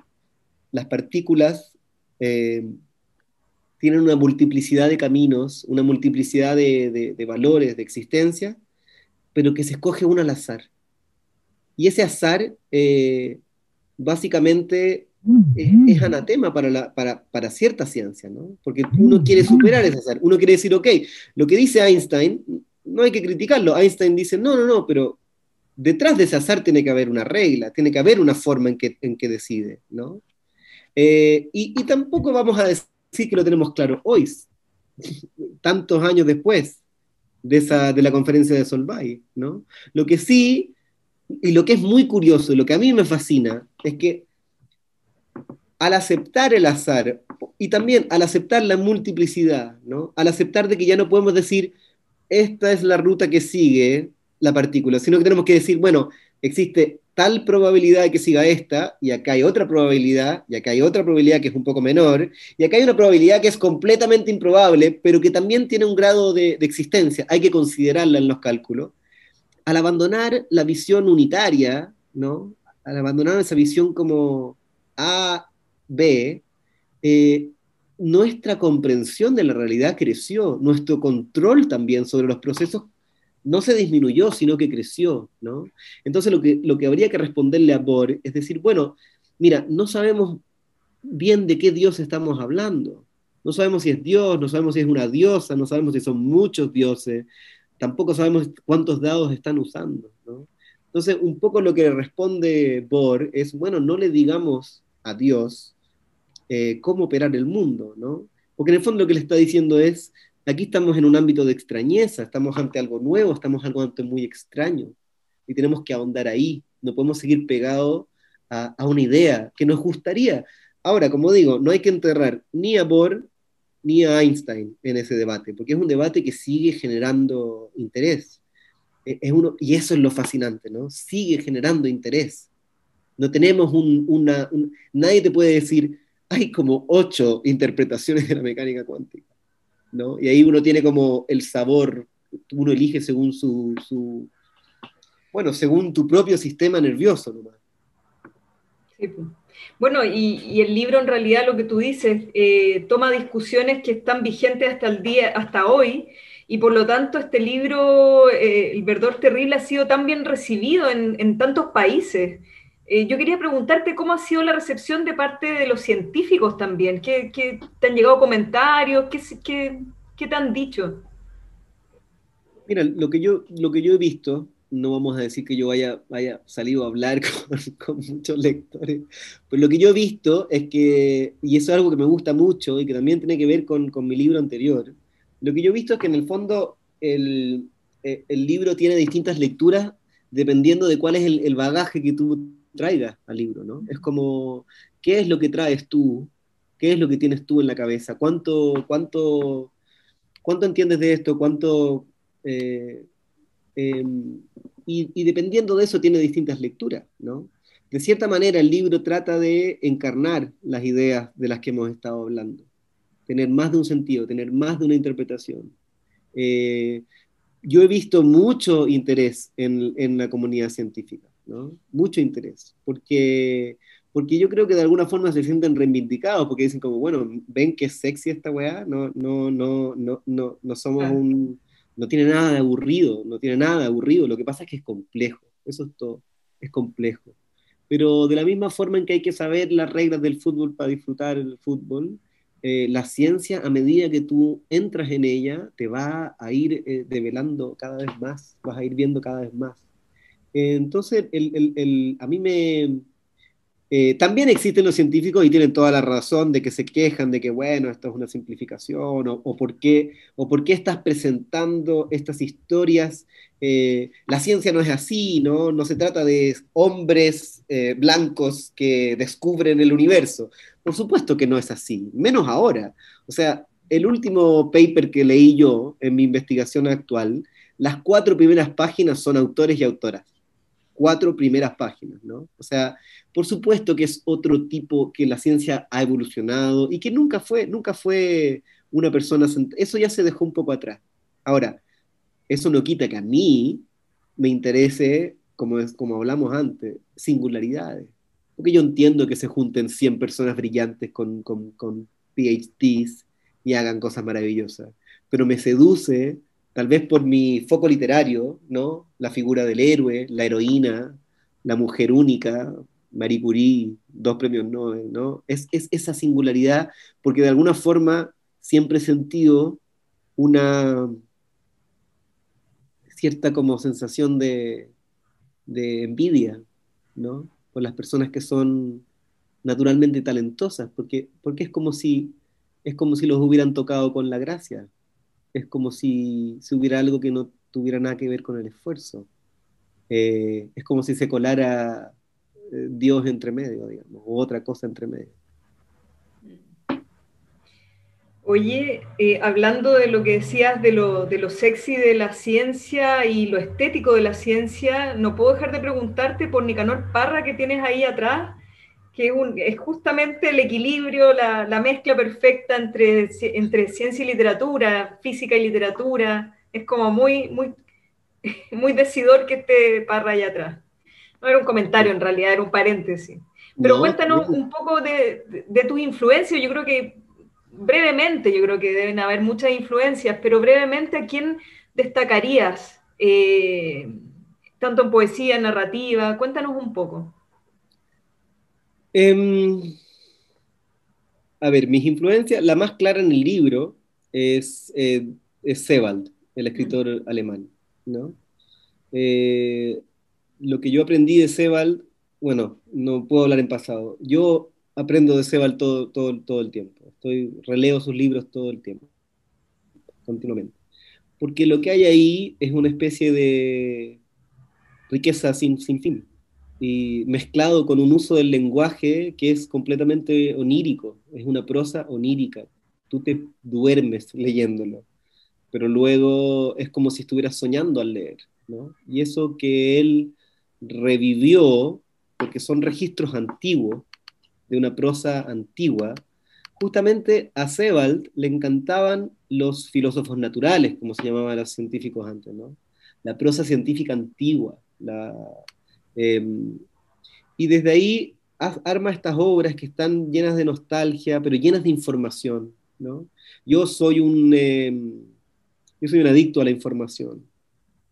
[SPEAKER 2] las partículas eh, tienen una multiplicidad de caminos, una multiplicidad de, de, valores, de existencia, pero que se escoge uno al azar. Y ese azar eh, básicamente es, anatema para, la, para, para, cierta ciencia, ¿no? Porque uno quiere superar ese azar, uno quiere decir, ok, lo que dice Einstein, no hay que criticarlo. Einstein dice, no, no, no, pero detrás de ese azar tiene que haber una regla, tiene que haber una forma en que, en que decide, ¿no? Eh, y, y, tampoco vamos a decir que lo tenemos claro hoy, tantos años después de, esa, de la conferencia de Solvay, ¿no? Lo que sí, y lo que es muy curioso, lo que a mí me fascina, es que al aceptar el azar y también al aceptar la multiplicidad, ¿no? al aceptar de que ya no podemos decir, esta es la ruta que sigue la partícula, sino que tenemos que decir, bueno, existe tal probabilidad de que siga esta, y acá hay otra probabilidad, y acá hay otra probabilidad que es un poco menor, y acá hay una probabilidad que es completamente improbable, pero que también tiene un grado de, existencia, hay que considerarla en los cálculos. Al abandonar la visión unitaria, ¿no? al abandonar esa visión como A B, eh, nuestra comprensión de la realidad creció, nuestro control también sobre los procesos no se disminuyó, sino que creció, ¿no? Entonces lo que, lo que habría que responderle a Bohr es decir, bueno, mira, no sabemos bien de qué Dios estamos hablando. No sabemos si es Dios, no sabemos si es una diosa, no sabemos si son muchos dioses, tampoco sabemos cuántos dados están usando. Entonces, un poco lo que responde Bohr es, bueno, no le digamos a Dios eh, cómo operar el mundo, ¿no? Porque en el fondo lo que le está diciendo es, aquí estamos en un ámbito de extrañeza, estamos ante algo nuevo, estamos ante algo muy extraño, y tenemos que ahondar ahí, no podemos seguir pegados a, a una idea que nos gustaría. Ahora, como digo, no hay que enterrar ni a Bohr ni a Einstein en ese debate, porque es un debate que sigue generando interés. E, es uno, y eso es lo fascinante, ¿no? Sigue generando interés. No tenemos un, una... nadie te puede decir, hay como ocho interpretaciones de la mecánica cuántica, ¿no? Y ahí uno tiene como el sabor, uno elige según su, su bueno, según tu propio sistema nervioso nomás.
[SPEAKER 3] Sí, pues. Bueno, y, el libro en realidad lo que tú dices eh, toma discusiones que están vigentes hasta el día, hasta hoy, y por lo tanto este libro, eh, El verdor terrible, ha sido tan bien recibido en, tantos países. Eh, yo quería preguntarte cómo ha sido la recepción de parte de los científicos también. ¿Qué, te han llegado comentarios? ¿Qué, qué, qué te han dicho?
[SPEAKER 2] Mira, lo que yo, lo que yo he visto no vamos a decir que yo haya, haya salido a hablar <laughs> con, muchos lectores, pero lo que yo he visto es que, y eso es algo que me gusta mucho y que también tiene que ver con, mi libro anterior, lo que yo he visto es que en el fondo el, eh, libro tiene distintas lecturas dependiendo de cuál es el, bagaje que tú traigas al libro, ¿no? Es como, ¿qué es lo que traes tú? ¿Qué es lo que tienes tú en la cabeza? ¿Cuánto, cuánto, cuánto entiendes de esto? ¿Cuánto... Eh, Em, y, dependiendo de eso tiene distintas lecturas, ¿no? De cierta manera el libro trata de encarnar las ideas de las que hemos estado hablando, tener más de un sentido, tener más de una interpretación. Eh, yo he visto mucho interés en la comunidad científica, ¿no? Mucho interés, porque, porque yo creo que de alguna forma se sienten reivindicados, porque dicen como, bueno, ven que es sexy esta weá, no, no, no, no, no, no somos un no tiene nada de aburrido, no tiene nada de aburrido, lo que pasa es que es complejo, eso es todo, es complejo. Pero de la misma forma en que hay que saber las reglas del fútbol para disfrutar el fútbol, eh, la ciencia, a medida que tú entras en ella, te va a ir eh, develando cada vez más, vas a ir viendo cada vez más. Entonces, a mí me, eh, también existen los científicos y tienen toda la razón de que se quejan de que, bueno, esto es una simplificación, o, por, qué, o por qué estás presentando estas historias. Eh, la ciencia no es así, ¿no? No se trata de hombres eh, blancos que descubren el universo. Por supuesto que no es así, menos ahora. O sea, el último paper que leí yo en mi investigación actual, las cuatro primeras páginas son autores y autoras cuatro primeras páginas, ¿no? O sea, por supuesto que es otro tipo que la ciencia ha evolucionado y que nunca fue, nunca fue una persona, eso ya se dejó un poco atrás. Ahora, eso no quita que a mí me interese, como, es, como hablamos antes, singularidades. Porque yo entiendo que se junten 100 personas brillantes con, con, con PhDs y hagan cosas maravillosas, pero me seduce tal vez por mi foco literario, ¿no? La figura del héroe, la heroína, la mujer única, Marie Curie, dos premios Nobel, ¿no? Es, esa singularidad, porque de alguna forma siempre he sentido una cierta como sensación de, envidia, ¿no? Por las personas que son naturalmente talentosas, porque, porque es, como si, es como si los hubieran tocado con la gracia, es como si, hubiera algo que no tuviera nada que ver con el esfuerzo. Eh, es como si se colara eh, Dios entre medio, digamos, o otra cosa entre medio.
[SPEAKER 3] Oye, eh, hablando de lo que decías de lo, de lo sexy de la ciencia y lo estético de la ciencia, no puedo dejar de preguntarte por Nicanor Parra que tienes ahí atrás que es, justamente el equilibrio, la, mezcla perfecta entre, entre ciencia y literatura, física y literatura. Es como muy, muy, <laughs> muy decidor que esté Parra allá atrás. No era un comentario, en realidad era un paréntesis. Pero cuéntanos un poco de, tu influencia. Yo creo que brevemente, yo creo que deben haber muchas influencias, pero brevemente, ¿a quién destacarías? Eh, tanto en poesía, en narrativa. Cuéntanos un poco.
[SPEAKER 2] Em, a ver, mis influencias, la más clara en el libro es, eh, es Sebald, el escritor alemán, ¿no? Eh, lo que yo aprendí de Sebald, bueno, no puedo hablar en pasado. Yo aprendo de Sebald todo, todo, todo el tiempo. Estoy, releo sus libros todo el tiempo, continuamente. Porque lo que hay ahí es una especie de riqueza sin, sin fin. Y mezclado con un uso del lenguaje que es completamente onírico. Es una prosa onírica. Tú te duermes leyéndolo. Pero luego es como si estuvieras soñando al leer. ¿no? Y eso que él revivió, porque son registros antiguos, de una prosa antigua, justamente a Sebald le encantaban los filósofos naturales, como se llamaban los científicos antes, ¿no? La prosa científica antigua. La, em, y desde ahí arma estas obras que están llenas de nostalgia, pero llenas de información, ¿no? Yo soy un, em, yo soy un adicto a la información.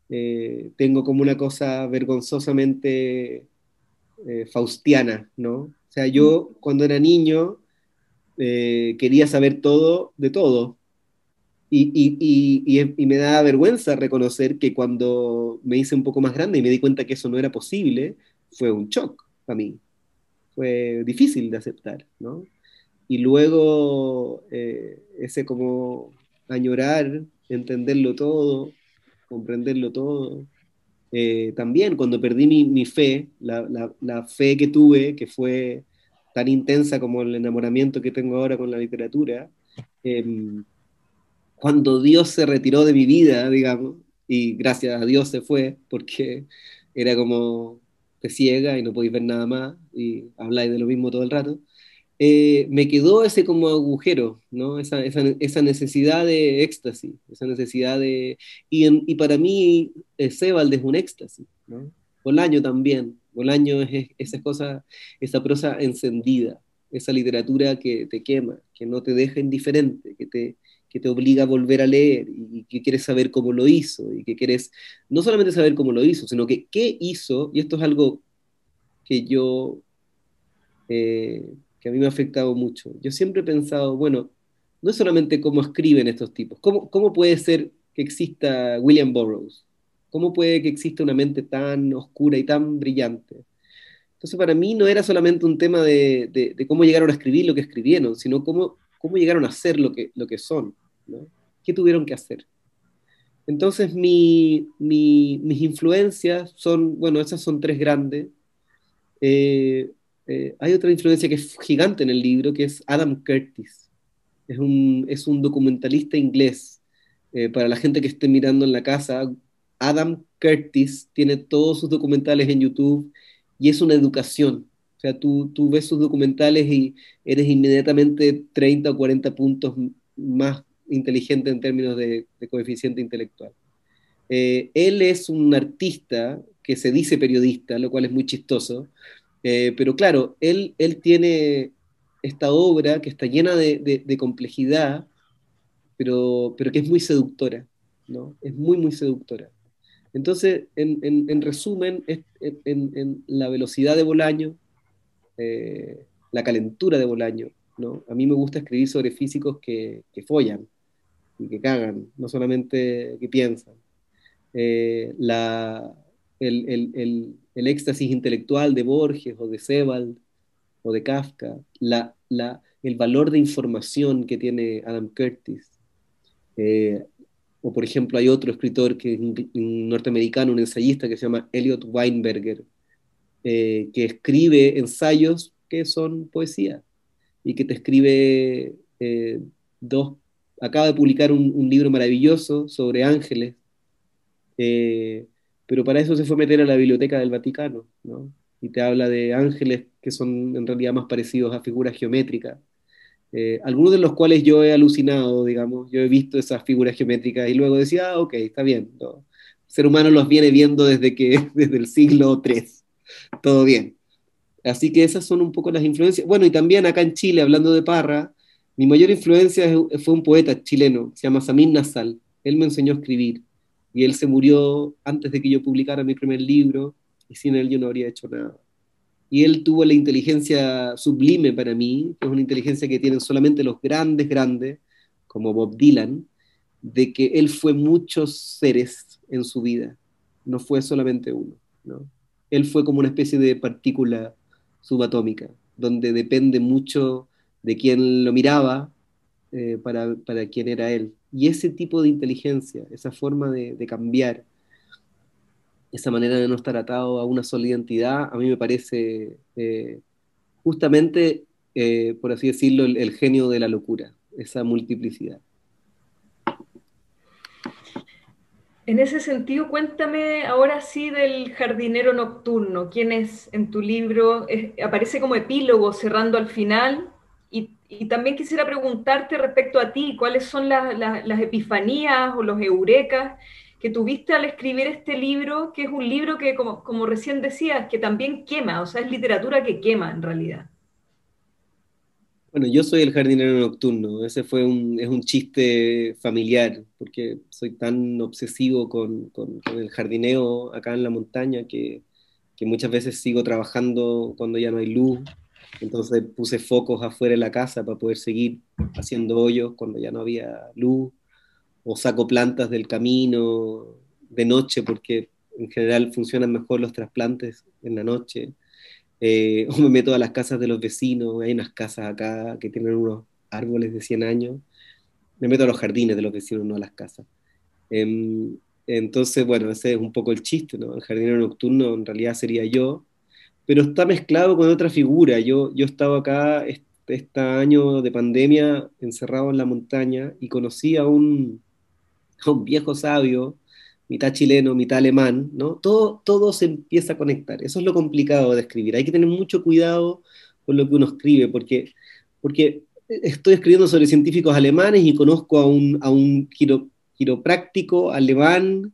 [SPEAKER 2] Eh, tengo como una cosa vergonzosamente eh, faustiana, ¿no? O sea, yo cuando era niño eh, quería saber todo de todo. Y, y, me da vergüenza reconocer que cuando me hice un poco más grande y me di cuenta que eso no era posible, fue un shock para mí. Fue difícil de aceptar, ¿no? Y luego ese como añorar, entenderlo todo, comprenderlo todo. Eh, también cuando perdí mi, fe, la, fe que tuve, que fue tan intensa como el enamoramiento que tengo ahora con la literatura, em, cuando Dios se retiró de mi vida, digamos, y gracias a Dios se fue, porque era como te ciega y no podéis ver nada más y habláis de lo mismo todo el rato, eh, me quedó ese como agujero, ¿no? Esa, esa, necesidad de éxtasis, esa necesidad de... Y, y para mí, eh, Sebald es un éxtasis, ¿no? Bolaño también, Bolaño es esa cosa, esa prosa encendida, esa literatura que te quema, que no te deja indiferente, que te, que te obliga a volver a leer y que quieres saber cómo lo hizo y que quieres no solamente saber cómo lo hizo, sino que qué hizo, y esto es algo que yo... Eh, que a mí me ha afectado mucho. Yo siempre he pensado, bueno, no es solamente cómo escriben estos tipos, ¿cómo, cómo puede ser que exista William Burroughs? ¿Cómo puede que exista una mente tan oscura y tan brillante? Entonces, para mí no era solamente un tema de, de, cómo llegaron a escribir lo que escribieron, sino cómo, cómo llegaron a ser lo que, lo que son, ¿no? ¿Qué tuvieron que hacer? Entonces, mi, mi, mis influencias son, bueno, esas son tres grandes. Eh, eh, hay otra influencia que es gigante en el libro, que es Adam Curtis. Es un, es un documentalista inglés. Eh, para la gente que esté mirando en la casa, Adam Curtis tiene todos sus documentales en YouTube y es una educación. O sea, tú, tú ves sus documentales y eres inmediatamente 30 o 40 puntos más inteligente en términos de, coeficiente intelectual. Eh, él es un artista que se dice periodista, lo cual es muy chistoso, eh, pero claro, él, él tiene esta obra que está llena de, complejidad, pero, pero que es muy seductora, ¿no? Es muy, muy seductora. Entonces, en, resumen, en, la velocidad de Bolaño, eh, la calentura de Bolaño, ¿no? A mí me gusta escribir sobre físicos que, que follan y que cagan, no solamente que piensan. Eh, la, el, éxtasis intelectual de Borges o de Sebald o de Kafka, la, el valor de información que tiene Adam Curtis. Eh, o por ejemplo hay otro escritor que es un, norteamericano, un ensayista que se llama Elliot Weinberger, eh, que escribe ensayos que son poesía y que te escribe eh, dos, acaba de publicar un, libro maravilloso sobre ángeles, pero para eso se fue a meter a la biblioteca del Vaticano, ¿no? Y te habla de ángeles que son en realidad más parecidos a figuras geométricas, eh, algunos de los cuales yo he alucinado, digamos, yo he visto esas figuras geométricas y luego decía, ah, ok, está bien, el ser humano los viene viendo desde, que, <laughs> desde el siglo III, todo bien. Así que esas son un poco las influencias. Bueno, y también acá en Chile, hablando de Parra, mi mayor influencia fue un poeta chileno, se llama Samir Nasal. Él me enseñó a escribir y él se murió antes de que yo publicara mi primer libro y sin él yo no habría hecho nada. y él tuvo la inteligencia sublime para mí, que es una inteligencia que tienen solamente los grandes, grandes, como Bob Dylan, de que él fue muchos seres en su vida, no fue solamente uno. ¿no? Él fue como una especie de partícula subatómica, donde depende mucho de quién lo miraba eh, para, para, quién era él. Y ese tipo de inteligencia, esa forma de, cambiar, esa manera de no estar atado a una sola identidad, a mí me parece eh, justamente, eh, por así decirlo, el, genio de la locura, esa multiplicidad.
[SPEAKER 3] En ese sentido, cuéntame ahora sí del jardinero nocturno. ¿Quién es en tu libro? Aparece como epílogo cerrando al final. Y, y, también quisiera preguntarte respecto a ti, ¿cuáles son la, la, las epifanías o los eurecas que tuviste al escribir este libro, que es un libro que, como, como recién decías, que también quema, o sea, es literatura que quema en realidad?
[SPEAKER 2] Bueno, yo soy el jardinero nocturno, ese fue un, es un chiste familiar, porque soy tan obsesivo con, con, con el jardineo acá en la montaña que, que, muchas veces sigo trabajando cuando ya no hay luz, entonces puse focos afuera de la casa para poder seguir haciendo hoyos cuando ya no había luz, o saco plantas del camino de noche, porque en general funcionan mejor los trasplantes en la noche eh, <laughs> o me meto a las casas de los vecinos, hay unas casas acá que tienen unos árboles de 100 años, me meto a los jardines de los vecinos, no a las casas. Eh, entonces, bueno, ese es un poco el chiste, ¿no? El jardinero nocturno en realidad sería yo, pero está mezclado con otra figura. Yo, yo estaba acá este, este año de pandemia encerrado en la montaña y conocí a un, a un viejo sabio mitad chileno, mitad alemán, ¿no? Todo, todo se empieza a conectar. Eso es lo complicado de escribir. Hay que tener mucho cuidado con lo que uno escribe, porque, porque estoy escribiendo sobre científicos alemanes y conozco a un, a un quiro, quiropráctico alemán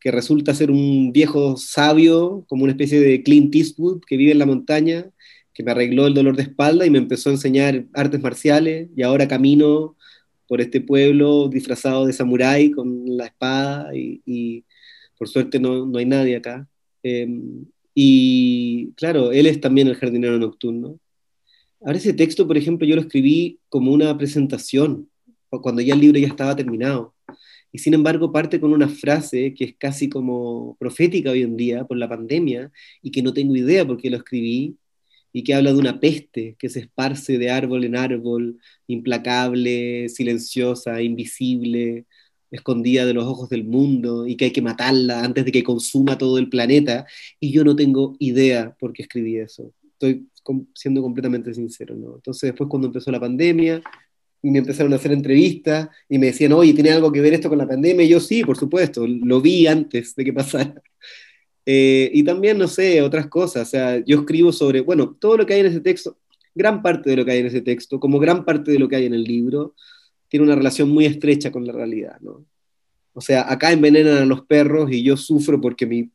[SPEAKER 2] que resulta ser un viejo sabio, como una especie de Clint Eastwood, que vive en la montaña, que me arregló el dolor de espalda y me empezó a enseñar artes marciales, y ahora camino por este pueblo disfrazado de samurái con la espada y, por suerte no, no, hay nadie acá. Eh, y claro, él es también el jardinero nocturno. Ahora ese texto, por ejemplo, yo lo escribí como una presentación, cuando ya el libro ya estaba terminado. Y sin embargo parte con una frase que es casi como profética hoy en día por la pandemia y que no tengo idea por qué lo escribí, y que habla de una peste que se esparce de árbol en árbol, implacable, silenciosa, invisible, escondida de los ojos del mundo y que hay que matarla antes de que consuma todo el planeta. Y yo no tengo idea por qué escribí eso. Estoy siendo completamente sincero, ¿no? Entonces después cuando empezó la pandemia y me empezaron a hacer entrevistas y me decían, oye, ¿tiene algo que ver esto con la pandemia? Y yo sí, por supuesto, lo vi antes de que pasara. <laughs> Eh, y también, no sé, otras cosas. O sea, yo escribo sobre, bueno, todo lo que hay en ese texto, gran parte de lo que hay en ese texto, como gran parte de lo que hay en el libro, tiene una relación muy estrecha con la realidad, ¿no? O sea, acá envenenan a los perros y yo sufro porque mi,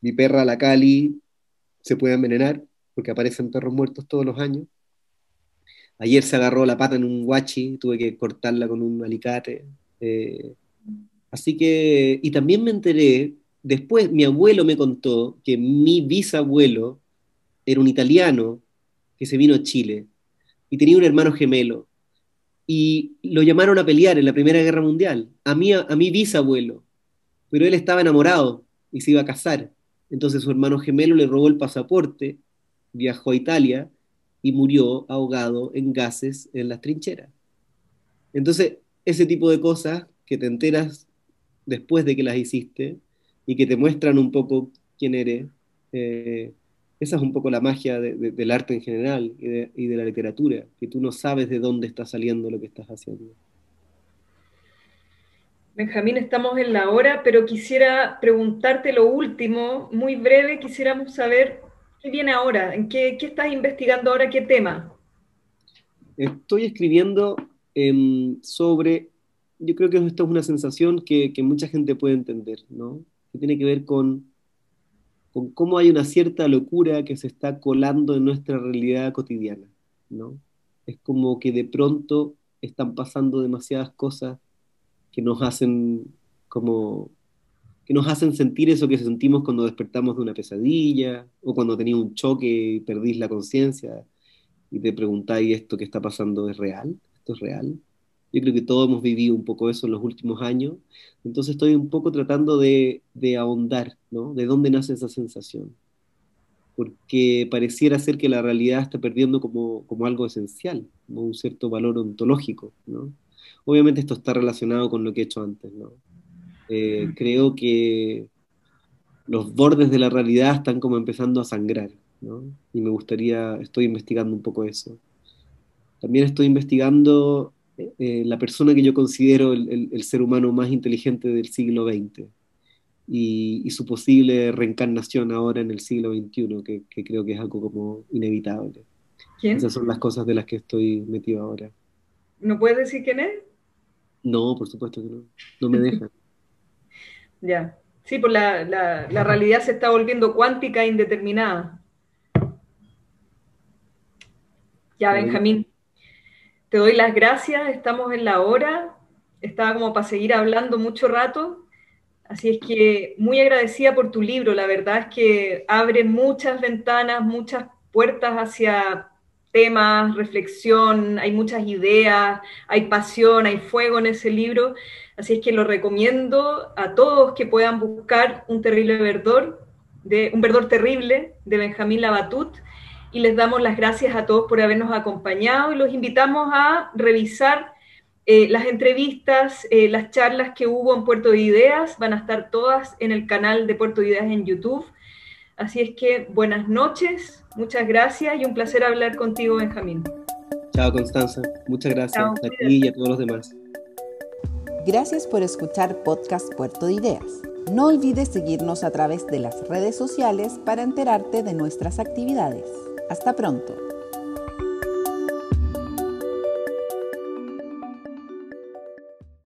[SPEAKER 2] mi perra, la Cali, se puede envenenar, porque aparecen perros muertos todos los años. Ayer se agarró la pata en un guachi, tuve que cortarla con un alicate. Eh, así que, y también me enteré Después mi abuelo me contó que mi bisabuelo era un italiano que se vino a Chile y tenía un hermano gemelo y lo llamaron a pelear en la Primera Guerra Mundial, a mi, a mi bisabuelo, pero él estaba enamorado y se iba a casar. Entonces su hermano gemelo le robó el pasaporte, viajó a Italia y murió ahogado en gases en las trincheras. Entonces, ese tipo de cosas que te enteras después de que las hiciste, y que te muestran un poco quién eres. Eh, esa es un poco la magia de, de, del arte en general y de, y de, la literatura, que tú no sabes de dónde está saliendo lo que estás haciendo.
[SPEAKER 3] Benjamín, estamos en la hora, pero quisiera preguntarte lo último, muy breve, quisiéramos saber qué viene ahora, en qué, estás investigando ahora, qué tema.
[SPEAKER 2] Estoy escribiendo eh, sobre, yo creo que esto es una sensación que, que mucha gente puede entender, ¿no? que tiene que ver con, con cómo hay una cierta locura que se está colando en nuestra realidad cotidiana, ¿no? Es como que de pronto están pasando demasiadas cosas que nos hacen como que nos hacen sentir eso que sentimos cuando despertamos de una pesadilla o cuando tenéis un choque y perdís la conciencia y te preguntáis esto que está pasando es real, esto es real. Yo creo que todos hemos vivido un poco eso en los últimos años, entonces estoy un poco tratando de, de ahondar, ¿no? De dónde nace esa sensación. Porque pareciera ser que la realidad está perdiendo como, como algo esencial, como un cierto valor ontológico, ¿no? Obviamente esto está relacionado con lo que he hecho antes, ¿no? Eh, creo que los bordes de la realidad están como empezando a sangrar, ¿no? Y me gustaría, estoy investigando un poco eso. También estoy investigando eh, la persona que yo considero el, el, ser humano más inteligente del siglo XX y, y, su posible reencarnación ahora en el siglo XXI, que, que creo que es algo como inevitable.
[SPEAKER 3] ¿Quién?
[SPEAKER 2] Esas son las cosas de las que estoy metido ahora.
[SPEAKER 3] ¿No puedes decir quién es?
[SPEAKER 2] No, por supuesto que no. No me dejan. <laughs>
[SPEAKER 3] Ya. Sí, pues la, la, la, realidad se está volviendo cuántica e indeterminada. Ya, Benjamín, te doy las gracias, estamos en la hora, estaba como para seguir hablando mucho rato, así es que muy agradecida por tu libro, la verdad es que abre muchas ventanas, muchas puertas hacia temas, reflexión, hay muchas ideas, hay pasión, hay fuego en ese libro. Así es que lo recomiendo a todos que puedan buscar Un terrible verdor, de, Un verdor terrible, de Benjamín Labatut. Y les damos las gracias a todos por habernos acompañado y los invitamos a revisar eh, las entrevistas, eh, las charlas que hubo en Puerto de Ideas. Van a estar todas en el canal de Puerto de Ideas en YouTube. Así es que buenas noches, muchas gracias y un placer hablar contigo, Benjamín.
[SPEAKER 2] Chao, Constanza. Muchas gracias Chao, a ti y a todos los demás.
[SPEAKER 1] Gracias por escuchar Podcast Puerto de Ideas. No olvides seguirnos a través de las redes sociales para enterarte de nuestras actividades. Hasta pronto.